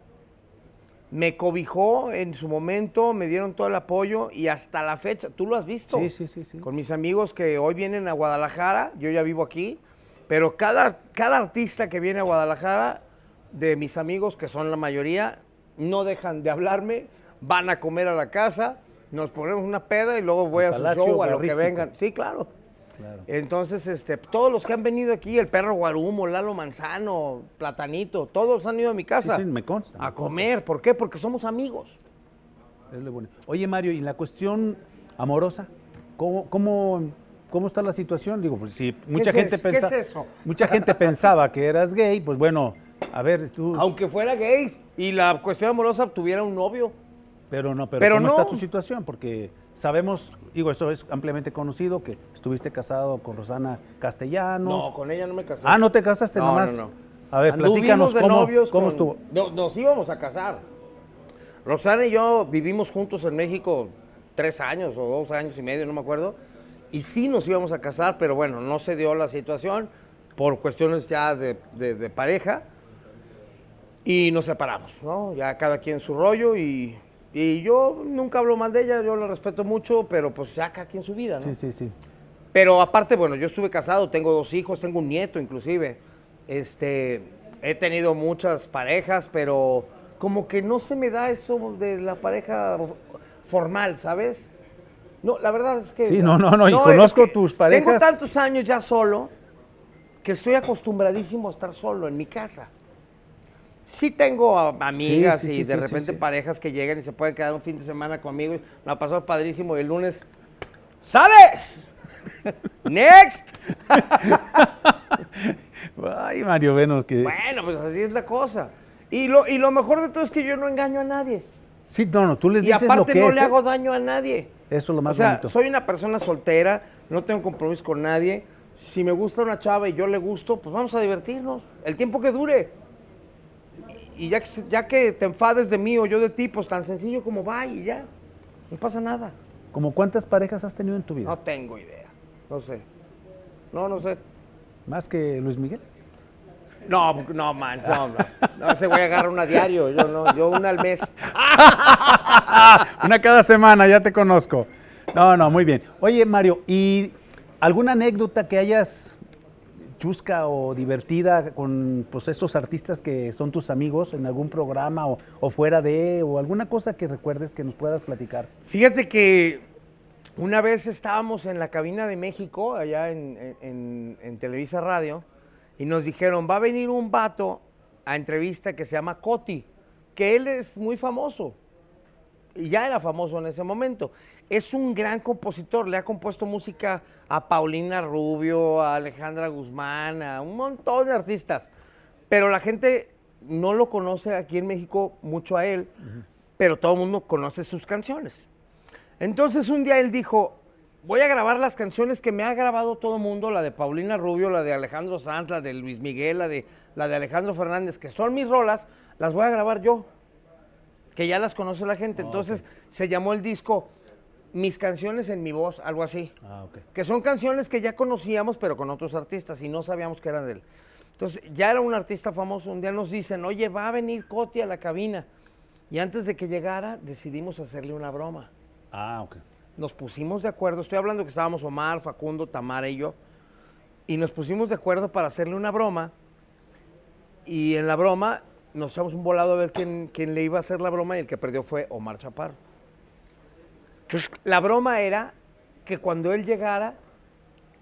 Me cobijó en su momento, me dieron todo el apoyo y hasta la fecha, tú lo has visto. Sí, sí, sí, sí. Con mis amigos que hoy vienen a Guadalajara, yo ya vivo aquí, pero cada, cada artista que viene a Guadalajara, de mis amigos, que son la mayoría, no dejan de hablarme, van a comer a la casa, nos ponemos una peda y luego voy El a su show, a lo que vengan. Sí, claro. Claro. Entonces, este, todos los que han venido aquí, el perro Guarumo, Lalo Manzano, Platanito, todos han ido a mi casa. Sí, sí, me consta, me A consta. comer. ¿Por qué? Porque somos amigos. Es lo bueno. Oye, Mario, ¿y la cuestión amorosa? ¿Cómo, cómo, cómo está la situación? Digo, pues si mucha es gente eso? ¿Qué es eso? mucha gente pensaba que eras gay, pues bueno, a ver, tú, Aunque fuera gay y la cuestión amorosa tuviera un novio. Pero no, pero, pero ¿cómo no. está tu situación? Porque sabemos, digo, esto es ampliamente conocido, que estuviste casado con Rosana Castellanos. No, con ella no me casé. Ah, ¿no te casaste No, nomás? no, no. A ver, Anduvimos platícanos de cómo, novios cómo con- estuvo. No, nos íbamos a casar. Rosana y yo vivimos juntos en México tres años o dos años y medio, no me acuerdo. Y sí nos íbamos a casar, pero bueno, no se dio la situación por cuestiones ya de, de- de pareja. Y nos separamos, ¿no? Ya cada quien su rollo y, y yo nunca hablo mal de ella, yo la respeto mucho, pero pues ya cada quien su vida, ¿no? Sí, sí, sí. Pero aparte, bueno, yo estuve casado, tengo dos hijos, tengo un nieto inclusive. Este, he tenido muchas parejas, pero como que no se me da eso de la pareja formal, ¿sabes? No, la verdad es que... Sí, no, no, no, y es conozco que tus Tengo parejas. tantos años ya solo que estoy acostumbradísimo a estar solo en mi casa. Sí tengo amigas sí, y sí, de repente parejas que llegan y se pueden quedar un fin de semana conmigo. y Me ha pasado padrísimo y el lunes... ¡Sales! ¡Next! Ay, Mario, bueno, que... Bueno, pues así es la cosa. Y lo, y lo mejor de todo es que yo no engaño a nadie. Sí, no, no, tú les Y dices lo aparte que no es, le ¿eh? hago daño a nadie. Eso es lo más o sea, bonito. soy una persona soltera, no tengo compromiso con nadie. Si me gusta una chava y yo le gusto, pues vamos a divertirnos. El tiempo que dure. Y ya que, ya que te enfades de mí o yo de ti, pues tan sencillo como va y ya. No pasa nada. ¿Como cuántas parejas has tenido en tu vida? No tengo idea. No sé. No, no sé. ¿Más que Luis Miguel? No, no, man, no, no. No, ese güey agarra una diario, yo no, yo una al mes. Una cada semana, ya te conozco. No, no, muy bien. Oye, Mario, ¿y alguna anécdota que hayas chusca o divertida con pues, estos artistas que son tus amigos en algún programa o, o fuera de, o alguna cosa que recuerdes que nos puedas platicar? Fíjate que una vez estábamos en la cabina de México, allá en, en- en Televisa Radio, y nos dijeron, va a venir un vato a entrevista que se llama Coti, que él es muy famoso, ya era famoso en ese momento. Es un gran compositor, le ha compuesto música a Paulina Rubio, a Alejandra Guzmán, a un montón de artistas. Pero la gente no lo conoce aquí en México mucho a él. pero todo el mundo conoce sus canciones. Entonces un día él dijo, voy a grabar las canciones que me ha grabado todo el mundo, la de Paulina Rubio, la de Alejandro Sanz, la de Luis Miguel, la de, la de Alejandro Fernández, que son mis rolas, las voy a grabar yo, que ya las conoce la gente. Entonces se llamó el disco Mis canciones en mi voz, algo así. Ah, ok. Que son canciones que ya conocíamos, pero con otros artistas, y no sabíamos que eran de él. Entonces, ya era un artista famoso. Un día nos dicen, oye, va a venir Coti a la cabina. Y antes de que llegara, decidimos hacerle una broma. Ah, ok. Nos pusimos de acuerdo, estoy hablando que estábamos Omar, Facundo, Tamara y yo, y nos pusimos de acuerdo para hacerle una broma. Y en la broma nos echamos un volado a ver quién, quién le iba a hacer la broma y el que perdió fue Omar Chaparro. Entonces, la broma era que cuando él llegara,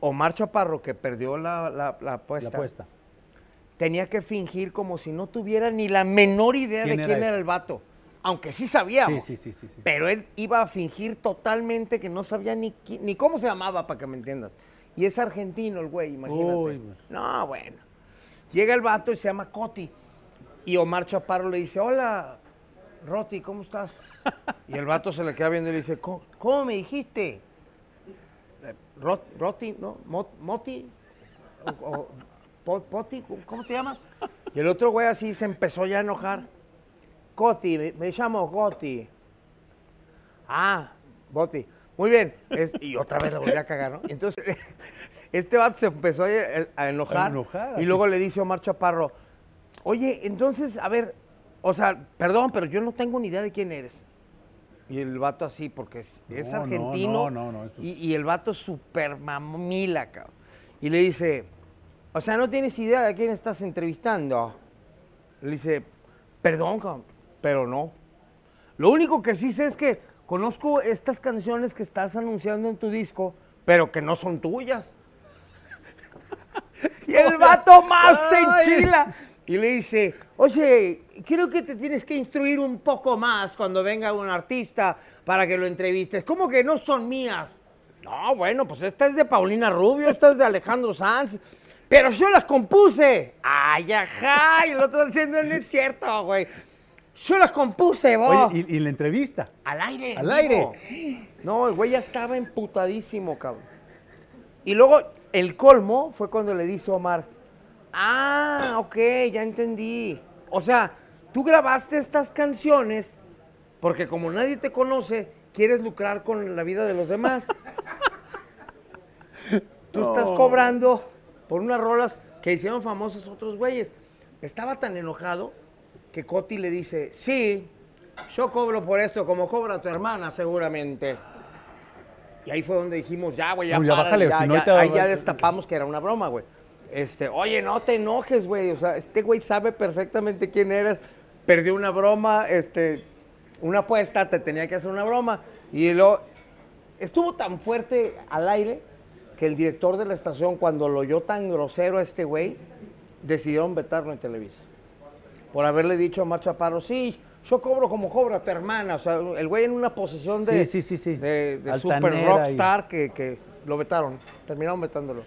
Omar Chaparro, que perdió la, la- la apuesta, La apuesta. tenía que fingir como si no tuviera ni la menor idea ¿Quién de quién era el vato. Aunque sí sabíamos. Sí, sí, sí, sí, sí. Pero él iba a fingir totalmente que no sabía ni, ni cómo se llamaba, para que me entiendas. Y es argentino el güey, imagínate. Uy, pues. No, bueno. Llega el vato y se llama Coti. Y Omar Chaparro le dice, hola, Roti, ¿cómo estás? Y el vato se le queda viendo y le dice, ¿cómo, cómo me dijiste? Eh, Rot- Roti, ¿no? Mot- Moti, o- o Po- Poti, ¿cómo te llamas? Y el otro güey así se empezó ya a enojar. Coti, me, me llamo Coti. Ah, Boti. Muy bien. Es- y otra vez lo volví a cagar, ¿no? Entonces, este vato se empezó a, a enojar. A enojar, y así. luego le dice Omar Chaparro, oye, entonces, a ver, o sea, perdón, pero yo no tengo ni idea de quién eres. Y el vato así, porque es, es No, no, argentino. no, no, es- y, y el vato es súper mamila, cabrón. Y le dice, o sea, no tienes idea de quién estás entrevistando. Le dice, perdón, cabrón, pero no. Lo único que sí sé es que conozco estas canciones que estás anunciando en tu disco, pero que no son tuyas. y el vato más se enchila. Y le dice, oye, creo que te tienes que instruir un poco más cuando venga un artista para que lo entrevistes. ¿Cómo que no son mías? No, bueno, pues esta es de Paulina Rubio, esta es de Alejandro Sanz. Pero yo las compuse. Ay, ajá. Y el otro diciendo, no es cierto, güey. Yo las compuse, vos. Oye, ¿y, y la entrevista? Al aire. Al vivo. No, el güey ya estaba emputadísimo, cabrón. Y luego el colmo fue cuando le dice Omar, ah, ok, ya entendí. O sea, tú grabaste estas canciones porque como nadie te conoce, quieres lucrar con la vida de los demás. Tú estás cobrando por unas rolas que hicieron famosos otros güeyes. Estaba tan enojado que Coti le dice, sí, yo cobro por esto como cobra tu hermana seguramente. Y ahí fue donde dijimos, ya, güey, ya, Uy, ya párale, bájale, ya, si no ya". te va- ahí ya destapamos que era una broma, güey. Este, oye, no te enojes, güey. O sea, este güey sabe perfectamente quién eres. Perdió una broma, este, una apuesta, te tenía que hacer una broma. Y luego, estuvo tan fuerte al aire que el director de la estación, cuando lo oyó tan grosero a este güey, decidieron vetarlo en Televisa. Por haberle dicho a Mar Chaparro, sí, yo cobro como cobra tu hermana. O sea, el güey en una posición de, Sí, sí, sí, sí. de, de super rockstar que, que lo vetaron. Terminaron vetándolo.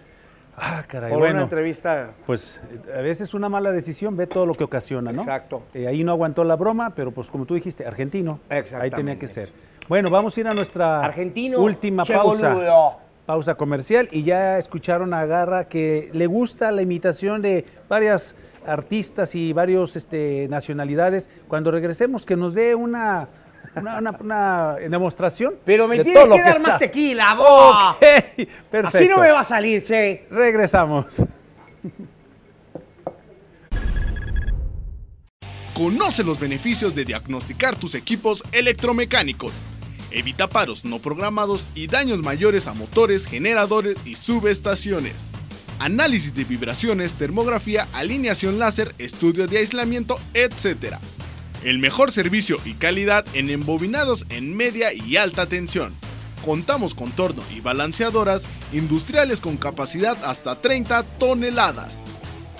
Ah, caray, Por una entrevista. Pues eh, a veces una mala decisión ve todo lo que ocasiona, ¿no? Exacto. Eh, ahí no aguantó la broma, pero pues como tú dijiste, argentino. Ahí tenía que ser. Bueno, vamos a ir a nuestra Argentino, última pausa. boludo. Pausa comercial y ya escucharon a Garra que le gusta la imitación de varias artistas y varios este, nacionalidades. Cuando regresemos, que nos dé una, una, una- una demostración. Pero me de tienes todo lo que dar más tequila, vos. Ok, perfecto. Así no me va a salir, che. Regresamos. Conoce los beneficios de diagnosticar tus equipos electromecánicos. Evita paros no programados y daños mayores a motores, generadores y subestaciones. Análisis de vibraciones, termografía, alineación láser, estudio de aislamiento, etc. El mejor servicio y calidad en embobinados en media y alta tensión. Contamos con torno y balanceadoras industriales con capacidad hasta 30 toneladas.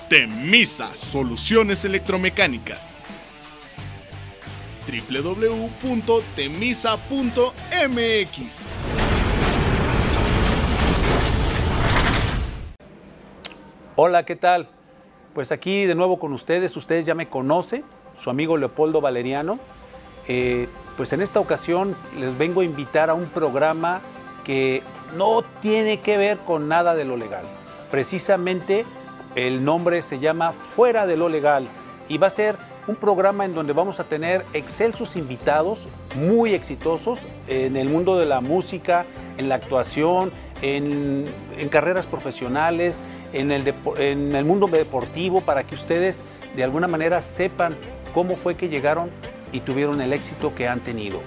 Temisa Soluciones Electromecánicas www.temisa.mx Hola, ¿qué tal? Pues aquí de nuevo con ustedes, ustedes ya me conocen, su amigo Leopoldo Valeriano. Eh, Pues en esta ocasión les vengo a invitar a un programa que no tiene que ver con nada de lo legal. Precisamente el nombre se llama Fuera de lo Legal y va a ser un programa en donde vamos a tener excelsos invitados muy exitosos en el mundo de la música, en la actuación, en, carreras profesionales, en el mundo deportivo, para que ustedes de alguna manera sepan cómo fue que llegaron y tuvieron el éxito que han tenido.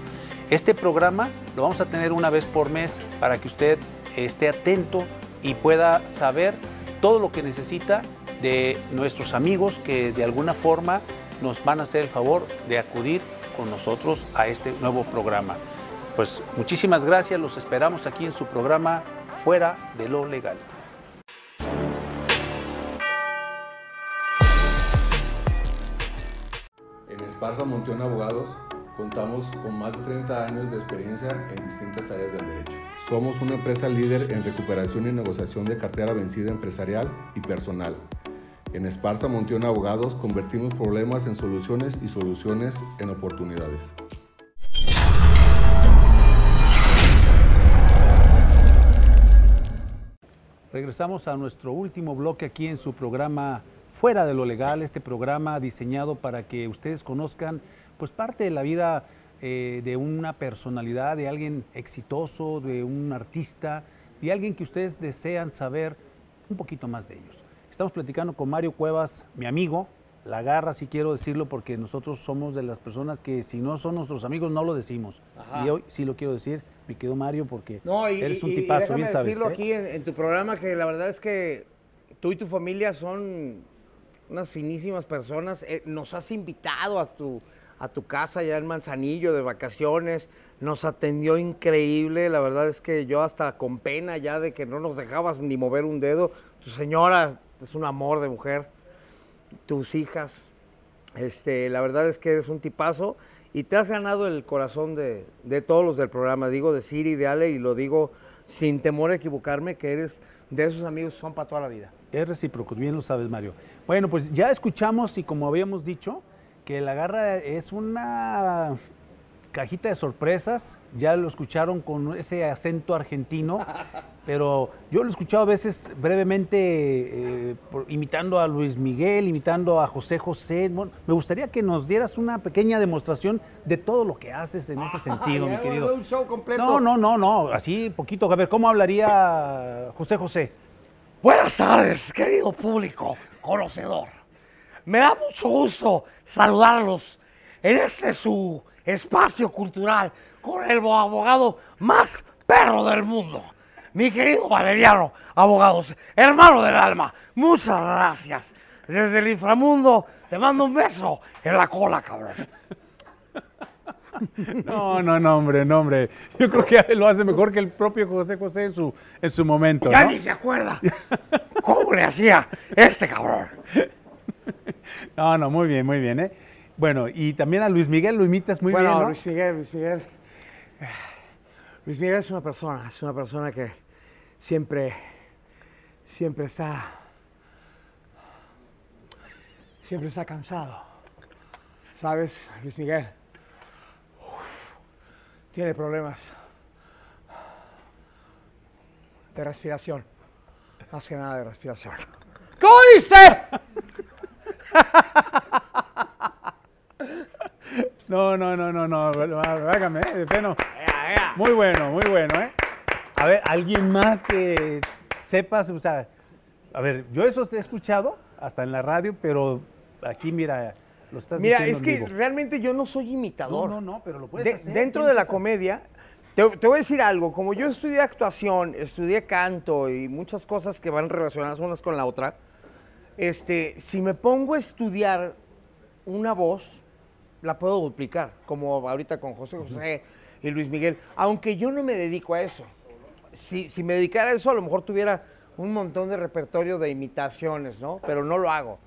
Este programa lo vamos a tener una vez por mes para que usted esté atento y pueda saber todo lo que necesita de nuestros amigos que de alguna forma nos van a hacer el favor de acudir con nosotros a este nuevo programa. Pues muchísimas gracias, los esperamos aquí en su programa Fuera de lo Legal. Esparza Monteón Abogados contamos con más de 30 años de experiencia en distintas áreas del derecho. Somos una empresa líder en recuperación y negociación de cartera vencida empresarial y personal. En Esparza Monteón Abogados convertimos problemas en soluciones y soluciones en oportunidades. Regresamos a nuestro último bloque aquí en su programa Fuera de lo Legal, este programa diseñado para que ustedes conozcan pues parte de la vida eh, de una personalidad, de alguien exitoso, de un artista, de alguien que ustedes desean saber un poquito más de ellos. Estamos platicando con Mario Cuevas, mi amigo, la garra si quiero decirlo porque nosotros somos de las personas que si no son nuestros amigos no lo decimos. Ajá. Y hoy sí lo quiero decir, mi querido Mario, porque No, y, eres un y- tipazo, bien sabes. decirlo ¿eh? aquí en, en tu programa que la verdad es que tú y tu familia son unas finísimas personas. Eh, nos has invitado a tu, a tu casa ya en Manzanillo de vacaciones. Nos atendió increíble. La verdad es que yo hasta con pena ya de que no nos dejabas ni mover un dedo. Tu señora es un amor de mujer. Tus hijas. Este, la verdad es que eres un tipazo y te has ganado el corazón de, de todos los del programa. Digo de Siri, de Ale y lo digo sin temor a equivocarme que eres de esos amigos que son para toda la vida. Es recíproco, bien lo sabes, Mario. Bueno, pues ya escuchamos y como habíamos dicho, que la garra es una cajita de sorpresas. Ya lo escucharon con ese acento argentino, pero yo lo he escuchado a veces brevemente eh, por- imitando a Luis Miguel, imitando a José José. Bueno, me gustaría que nos dieras una pequeña demostración de todo lo que haces en ese sentido, mi querido. un show completo. No, no, no, no, así poquito. A ver, ¿cómo hablaría José José? Buenas tardes, querido público conocedor. Me da mucho gusto saludarlos en este su espacio cultural con el abogado más perro del mundo. Mi querido Valeriano, abogados, hermano del alma, muchas gracias. Desde el inframundo te mando un beso en la cola, cabrón. No, no, no, hombre, no, hombre. Yo creo que lo hace mejor que el propio José José en su, en su momento, Ya ¿no? ni se acuerda cómo le hacía este cabrón. No, no, muy bien, muy bien, ¿eh? Bueno, y también a Luis Miguel lo imitas muy bueno, bien, ¿no? Luis Miguel, Luis Miguel. Luis Miguel es una persona, es una persona que siempre, siempre está, siempre está cansado. ¿Sabes? Luis Miguel tiene problemas de respiración, más que nada de respiración. ¿Cómo dice? No, no, no, no, no, hágame, ¿eh? De pleno. Muy bueno, muy bueno, ¿eh? A ver, alguien más que sepas, o sea, a ver, yo eso te he escuchado hasta en la radio, pero aquí, mira, lo estás Mira, diciendo es que vivo. realmente yo no soy imitador. No, no, no, pero lo puedes De- hacer. dentro de la comedia, te, te voy a decir algo. Como yo estudié actuación, estudié canto y muchas cosas que van relacionadas unas con la otra, este, si me pongo a estudiar una voz, la puedo duplicar, como ahorita con José José y Luis Miguel, aunque yo no me dedico a eso. Si, si me dedicara a eso, a lo mejor tuviera un montón de repertorio de imitaciones, ¿no? Pero no lo hago.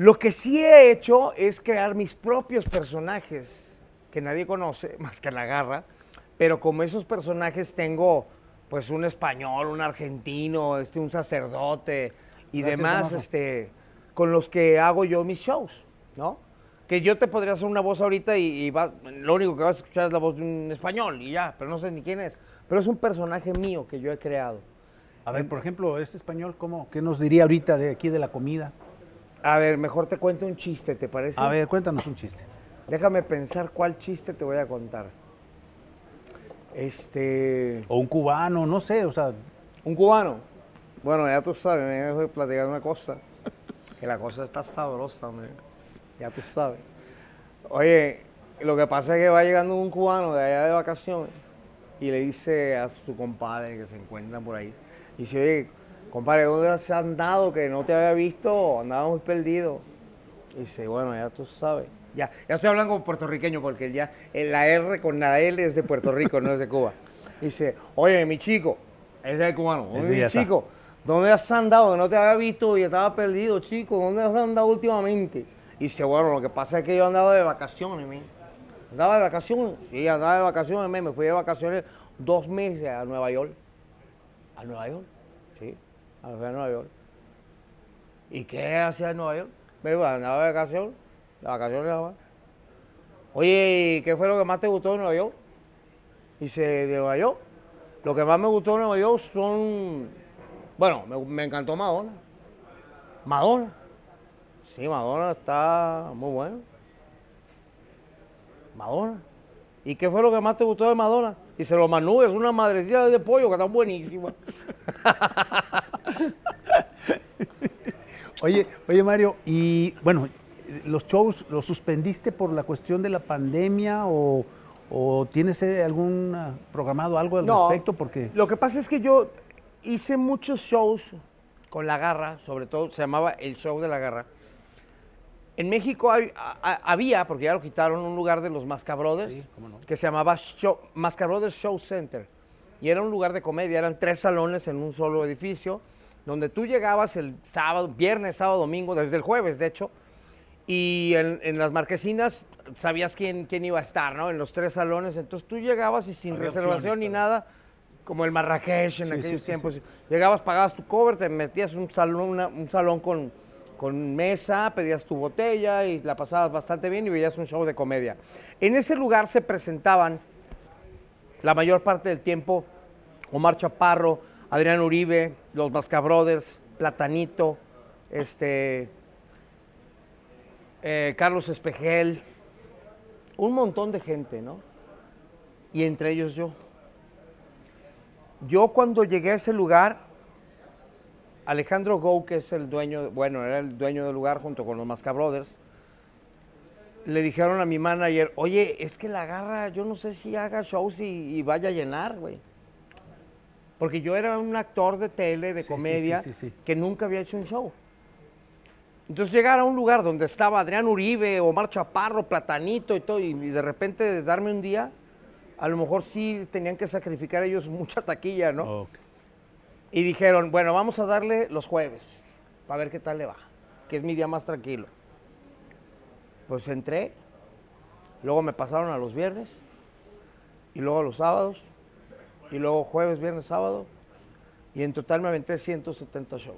Lo que sí he hecho es crear mis propios personajes que nadie conoce, más que la garra, pero como esos personajes tengo pues un español, un argentino, este, un sacerdote y Gracias, demás, este, con los que hago yo mis shows, ¿no? que yo te podría hacer una voz ahorita y, y va- lo único que vas a escuchar es la voz de un español y ya, pero no sé ni quién es. Pero es un personaje mío que yo he creado. A ver, por ejemplo, este español, ¿cómo, ¿qué nos diría ahorita de aquí de la comida? A ver, mejor te cuento un chiste, ¿te parece? A ver, cuéntanos un chiste. Déjame pensar cuál chiste te voy a contar. Este. O un cubano, no sé, o sea, Un cubano. Bueno, ya tú sabes, me dejo de platicar una cosa. Que la cosa está sabrosa, hombre. Ya tú sabes. Oye, lo que pasa es que va llegando un cubano de allá de vacaciones y le dice a su compadre que se encuentran por ahí. Dice, oye, compadre, ¿dónde has andado que no te había visto? Andaba muy perdido. Y dice, bueno, ya tú sabes. Ya, ya estoy hablando como puertorriqueño porque ya eh, la R con la L es de Puerto Rico, no es de Cuba. Dice, oye, mi chico, ese es cubano, oye, mi está. chico, ¿dónde has andado? Que no te había visto y estaba perdido, chico. ¿Dónde has andado últimamente? Y dice, bueno, lo que pasa es que yo andaba de vacaciones, men. Andaba de vacaciones. Sí, andaba de vacaciones. Me fui de vacaciones dos meses a Nueva York. ¿A Nueva York? A Nueva York. ¿Y qué hacía en Nueva York? Me iba, andaba de vacaciones, de vacaciones. Oye, ¿y ¿qué fue lo que más te gustó de Nueva York? Dice, de Nueva York. Lo que más me gustó de Nueva York son. Bueno, me, me encantó Madonna. Madonna. Sí, Madonna está muy bueno. Madonna. ¿Y qué fue lo que más te gustó de Madonna? Dice, los manubes, una madrecita de pollo que están buenísimas. Oye, oye Mario, y bueno, ¿los shows los suspendiste por la cuestión de la pandemia o, o tienes eh, algún ah, programado algo al respecto? Porque Lo que pasa es que yo hice muchos shows con la garra, sobre todo se llamaba el show de la garra. En México hay- a- a- había, porque ya lo quitaron, un lugar de los Mascabrothers que se llamaba show, Mascabrothers Show Center. Y era un lugar de comedia, eran tres salones en un solo edificio, donde tú llegabas el sábado, viernes, sábado, domingo, desde el jueves, de hecho, y en, en las marquesinas sabías quién, quién iba a estar, ¿no? En los tres salones. Entonces tú llegabas y sin Había reservación opciones, ni nada, como el Marrakech en Sí, aquellos sí, sí, tiempos. Llegabas, pagabas tu cover, te metías en un salón, una- un salón con, con mesa, pedías tu botella y la pasabas bastante bien y veías un show de comedia. En ese lugar se presentaban la mayor parte del tiempo Omar Chaparro, Adrián Uribe, los Mascabrothers, Platanito, este, eh, Carlos Espejel, un montón de gente, ¿no? Y entre ellos yo. Yo cuando llegué a ese lugar, Alejandro Gou, que es el dueño, bueno, era el dueño del lugar junto con los Mascabrothers, le dijeron a mi manager, oye, es que la garra, yo no sé si haga shows y, y vaya a llenar, güey. Porque yo era un actor de tele, de Sí, comedia, sí, sí, sí. que nunca había hecho un show. Entonces llegar a un lugar donde estaba Adrián Uribe, Omar Chaparro, Platanito y todo, y, y de repente darme un día, a lo mejor sí tenían que sacrificar ellos mucha taquilla, ¿no? Y dijeron, bueno, vamos a darle los jueves, para ver qué tal le va, que es mi día más tranquilo. Pues entré, luego me pasaron a los viernes, y luego a los sábados, y luego jueves, viernes, sábado, y en total me aventé 170 shows,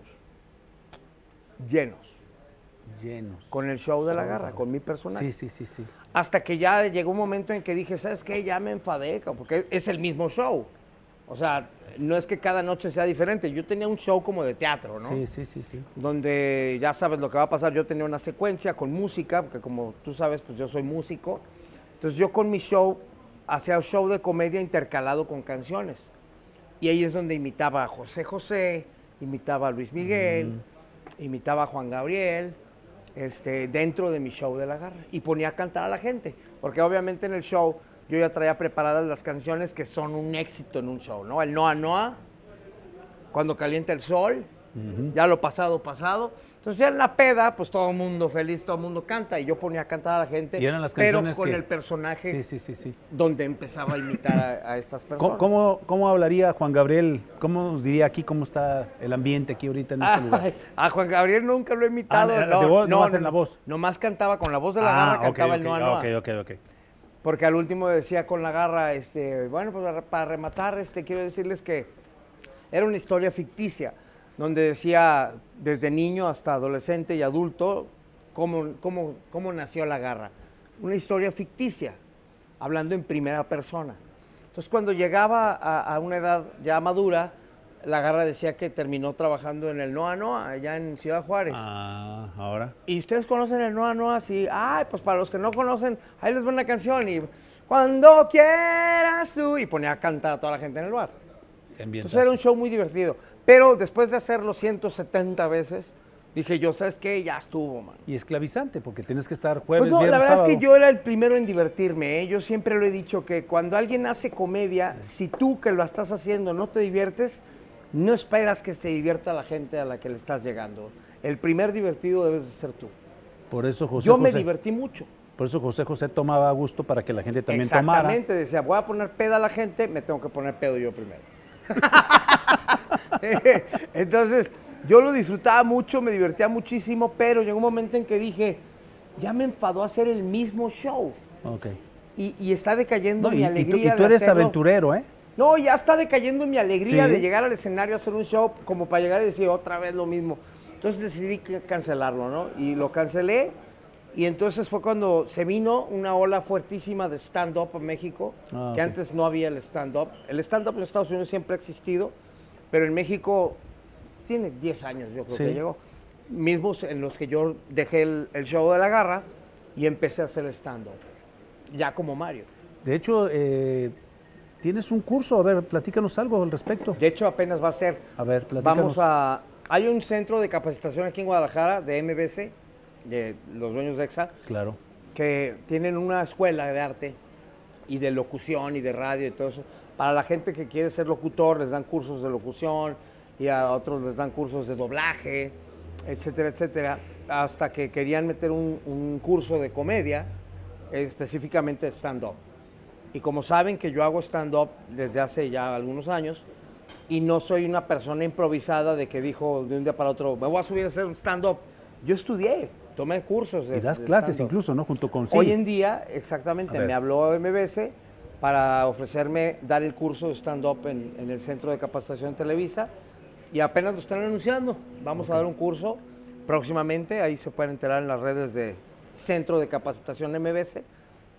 llenos, llenos. con el show de la garra, con mi personaje. Sí, sí, sí, sí. Hasta que ya llegó un momento en que dije, ¿sabes qué? Ya me enfadé, porque es el mismo show. O sea, no es que cada noche sea diferente. Yo tenía un show como de teatro, ¿no? Sí, sí, sí, sí. Donde ya sabes lo que va a pasar. Yo tenía una secuencia con música, porque como tú sabes, pues yo soy músico. Entonces yo con mi show hacía un show de comedia intercalado con canciones. Y ahí es donde imitaba a José José, imitaba a Luis Miguel, imitaba a Juan Gabriel, este, dentro de mi show de la garra. Y ponía a cantar a la gente. Porque obviamente en el show yo ya traía preparadas las canciones que son un éxito en un show, ¿no? El Noa Noa, Cuando calienta el sol, ya lo pasado, pasado. Entonces ya en la peda, pues todo el mundo feliz, todo el mundo canta. Y yo ponía a cantar a la gente, Y eran las pero con que- el personaje Sí, sí, sí, donde empezaba a imitar a, a estas personas. ¿Cómo, cómo, cómo hablaría Juan Gabriel? ¿Cómo nos diría aquí cómo está el ambiente aquí ahorita en este lugar? Ay, a Juan Gabriel nunca lo he imitado. Ah, no, de voz, no, nomás no, en la no. voz. Nomás cantaba con la voz de la garra, Ah, ok, cantaba el ok, Noa Noa. Ok, ok, ok. Porque al último decía con la garra, este, bueno, pues para- rematar, este, quiero decirles que era una historia ficticia, donde decía desde niño hasta adolescente y adulto, cómo, cómo, cómo nació la garra. Una historia ficticia, hablando en primera persona. Entonces, cuando llegaba a una edad ya madura, la garra decía que terminó trabajando en el Noa Noa, allá en Ciudad Juárez. Ah, ahora. Y ustedes conocen el Noa Noa, sí. Ay, pues para los que no conocen, ahí les va una canción y cuando quieras tú. Y ponía a cantar a toda la gente en el bar. Entonces era un show muy divertido. Pero después de hacerlo 170 veces, dije yo, ¿sabes qué? Ya estuvo, man. Y esclavizante, porque tienes que estar jueves, Pues no, la verdad es que yo era el primero en divertirme. ¿eh? Yo siempre lo he dicho que cuando alguien hace comedia, si tú que lo estás haciendo no te diviertes, no esperas que se divierta la gente a la que le estás llegando. El primer divertido debes de ser tú. Por eso José yo me divertí mucho. Por eso José José tomaba gusto para que la gente también tomara. Exactamente, decía, voy a poner peda a la gente, me tengo que poner pedo yo primero. Entonces, yo lo disfrutaba mucho, me divertía muchísimo, pero llegó un momento en que dije, ya me enfadó hacer el mismo show. Ok. Y, y está decayendo No, mi y, y tú, y eres aventurero, ¿eh? No, ya está decayendo mi alegría Sí. de llegar al escenario a hacer un show como para llegar y decir otra vez lo mismo. Entonces decidí cancelarlo, ¿no? Y lo cancelé y entonces fue cuando se vino una ola fuertísima de stand-up en México, Ah, que ok. antes no había el stand-up. El stand-up en Estados Unidos siempre ha existido, pero en México tiene 10 años yo creo Sí. que llegó. Mismos en los que yo dejé el, el show de la garra y empecé a hacer stand-up, ya como Mario. De hecho, eh, tienes un curso. A ver, platícanos algo al respecto. De hecho, apenas va a ser A ver, platícanos. Vamos a. Hay un centro de capacitación aquí en Guadalajara de MBC, de los dueños de EXA, Claro. que tienen una escuela de arte y de locución y de radio y todo eso. Para la gente que quiere ser locutor, les dan cursos de locución y a otros les dan cursos de doblaje, etcétera, etcétera. Hasta que querían meter un, un curso de comedia, específicamente stand-up. Y como saben que yo hago stand-up desde hace ya algunos años, y no soy una persona improvisada de que dijo de un día para otro, me voy a subir a hacer un stand-up. Yo estudié, tomé cursos de Y das de clases incluso, ¿no? Junto con Hoy en día, exactamente, me habló MBS para ofrecerme dar el curso de stand-up en, en el Centro de Capacitación Televisa y apenas lo están anunciando. Vamos a dar un curso próximamente, ahí se pueden enterar en las redes de Centro de Capacitación MBS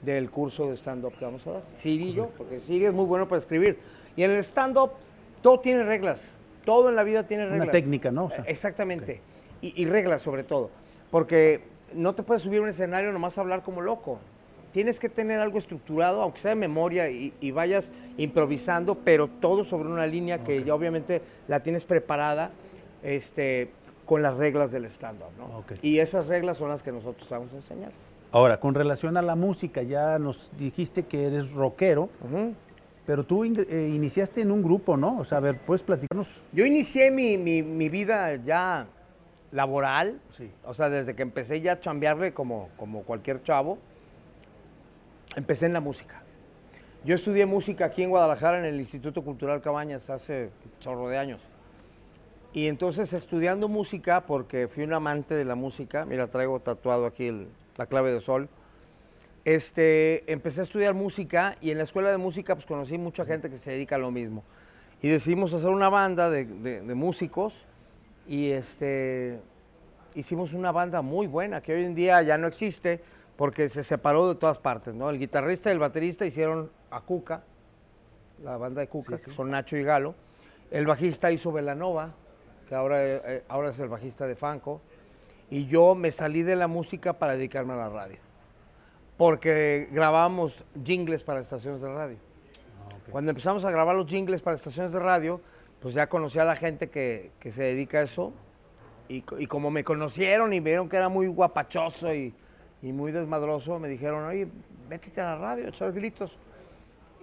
del curso de stand-up que vamos a dar. Siri y yo, porque Siri es muy bueno para escribir. Y en el stand-up todo tiene reglas, todo en la vida tiene reglas. Una técnica, ¿no? O sea, Exactamente. Y, y reglas sobre todo. Porque no te puedes subir a un escenario nomás a hablar como loco. Tienes que tener algo estructurado, aunque sea de memoria, y, y vayas improvisando, pero todo sobre una línea que ya obviamente la tienes preparada este, con las reglas del stand-up. ¿no? Y esas reglas son las que nosotros te vamos a enseñar. Ahora, con relación a la música, ya nos dijiste que eres rockero, pero tú eh, iniciaste en un grupo, ¿no? O sea, a ver, ¿puedes platicarnos? Yo inicié mi, mi- mi vida ya laboral, Sí. o sea, desde que empecé ya a chambearle como, como cualquier chavo, empecé en la música. Yo estudié música aquí en Guadalajara en el Instituto Cultural Cabañas hace chorro de años. Y entonces estudiando música, porque fui un amante de la música, mira, traigo tatuado aquí el- la clave de sol, este, empecé a estudiar música y en la escuela de música pues conocí mucha gente que se dedica a lo mismo. Y decidimos hacer una banda de, de- de músicos y este, hicimos una banda muy buena que hoy en día ya no existe porque se separó de todas partes, ¿no? El guitarrista y el baterista hicieron a Cuca, la banda de Cuca, que son Nacho y Galo. El bajista hizo Velanova, que ahora, eh, ahora es el bajista de Fanco. Y yo me salí de la música para dedicarme a la radio. Porque grabábamos jingles para estaciones de radio. Cuando empezamos a grabar los jingles para estaciones de radio, pues ya conocí a la gente que, que se dedica a eso. Y, y como me conocieron y vieron que era muy guapachoso y, y muy desmadroso, me dijeron, oye, métete a la radio, echar gritos.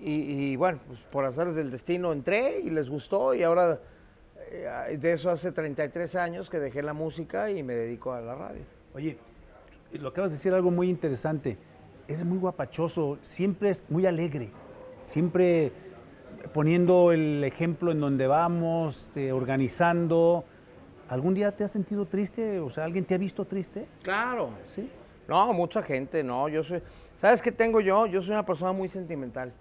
Y, y bueno, pues por hacerles del destino entré y les gustó y ahora de eso hace 33 años que dejé la música y me dedico a la radio. Oye, lo acabas de decir algo muy interesante. Eres muy guapachoso, siempre es muy alegre, siempre poniendo el ejemplo en donde vamos, eh, organizando. ¿Algún día te has sentido triste? O sea, ¿alguien te ha visto triste? Claro. Sí. No, mucha gente, no. Yo soy. ¿Sabes qué tengo yo? Yo soy una persona muy sentimental.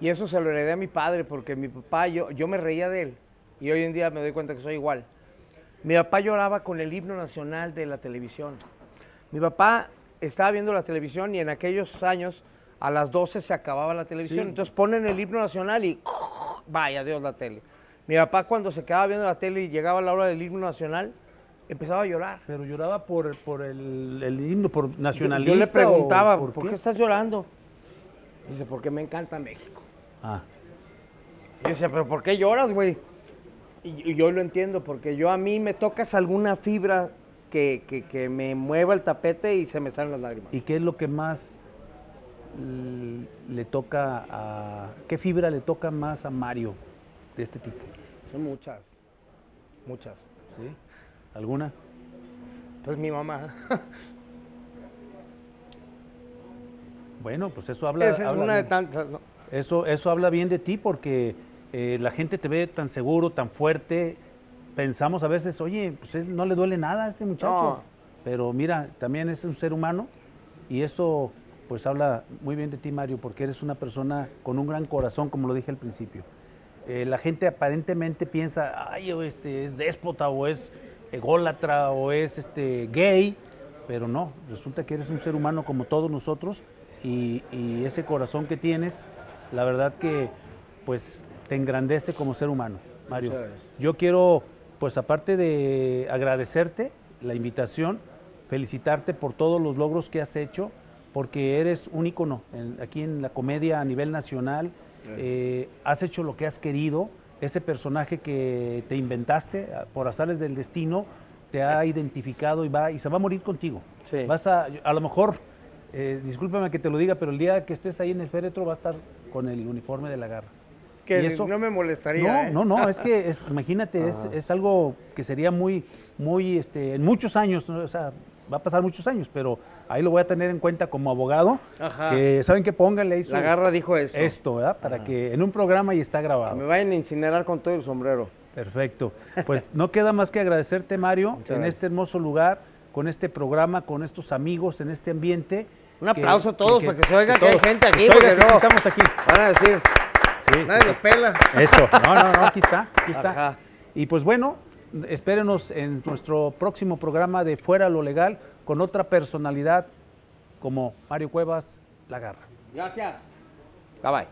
Y eso se lo heredé a mi padre, porque mi papá, yo, yo me reía de él. Y hoy en día me doy cuenta que soy igual. Mi papá lloraba con el himno nacional de la televisión. Mi papá estaba viendo la televisión y en aquellos años a las 12 se acababa la televisión. Sí. Entonces ponen el himno nacional y vaya Dios la tele. Mi papá cuando se quedaba viendo la tele y llegaba la hora del himno nacional, empezaba a llorar. Pero lloraba por, por el, el himno, por Yo- nacionalista. Yo le preguntaba, ¿por, qué? estás llorando? Dice, porque me encanta México. Ah, Y decía, pero ¿por qué lloras, güey? Y, yo lo entiendo, porque yo a mí me tocas alguna fibra que, que- que me mueva el tapete y se me salen las lágrimas. ¿Y qué es lo que más le toca a... ¿Qué fibra le toca más a Mario de este tipo? Son muchas, muchas. ¿Sí? ¿Alguna? Pues mi mamá. Bueno, pues eso habla... Esa es habla una de bien. tantas, ¿no? Eso, eso habla bien de ti porque eh, la gente te ve tan seguro, tan fuerte. Pensamos a veces, oye, pues no le duele nada a este muchacho. No. Pero mira, también es un ser humano y eso pues habla muy bien de ti, Mario, porque eres una persona con un gran corazón, como lo dije al principio. Eh, la gente aparentemente piensa, ay, este es déspota o es ególatra o es este gay, pero no, resulta que eres un ser humano como todos nosotros y, y ese corazón que tienes, la verdad que pues te engrandece como ser humano, Mario. Yo quiero, pues aparte de agradecerte la invitación, felicitarte por todos los logros que has hecho, porque eres un ícono en- aquí en la comedia a nivel nacional. Eh, has hecho lo que has querido, ese personaje que te inventaste ah, por azares del destino te ha identificado y va y se va a morir contigo. Sí. Vas a, a lo mejor, eh, discúlpame que te lo diga, pero el día que estés ahí en el féretro va a estar con el uniforme de la garra. Que Y eso- no me molestaría. no, ¿eh? no, no, es que es, imagínate, es, es algo que sería muy, muy, este, en muchos años, ¿no? o sea, va a pasar muchos años, pero ahí lo voy a tener en cuenta como abogado, Ajá. que saben que pónganle ahí su- La garra dijo esto. esto, ¿verdad? Para que en un programa y está Que grabado. me vayan a incinerar con todo el sombrero. Perfecto. Pues no queda más que agradecerte, Mario, en gracias. este hermoso lugar, con este programa, con estos amigos, en este ambiente. Un aplauso a todos para que se oiga que hay todos- gente aquí, porque que no- estamos aquí. Van a decir, Sí, Nadie sí. lo pela. Eso, no, no, no, aquí está, aquí está. Y pues bueno, espérenos en nuestro próximo programa de Fuera lo Legal con otra personalidad como Mario Cuevas La Garra. Gracias. Bye bye.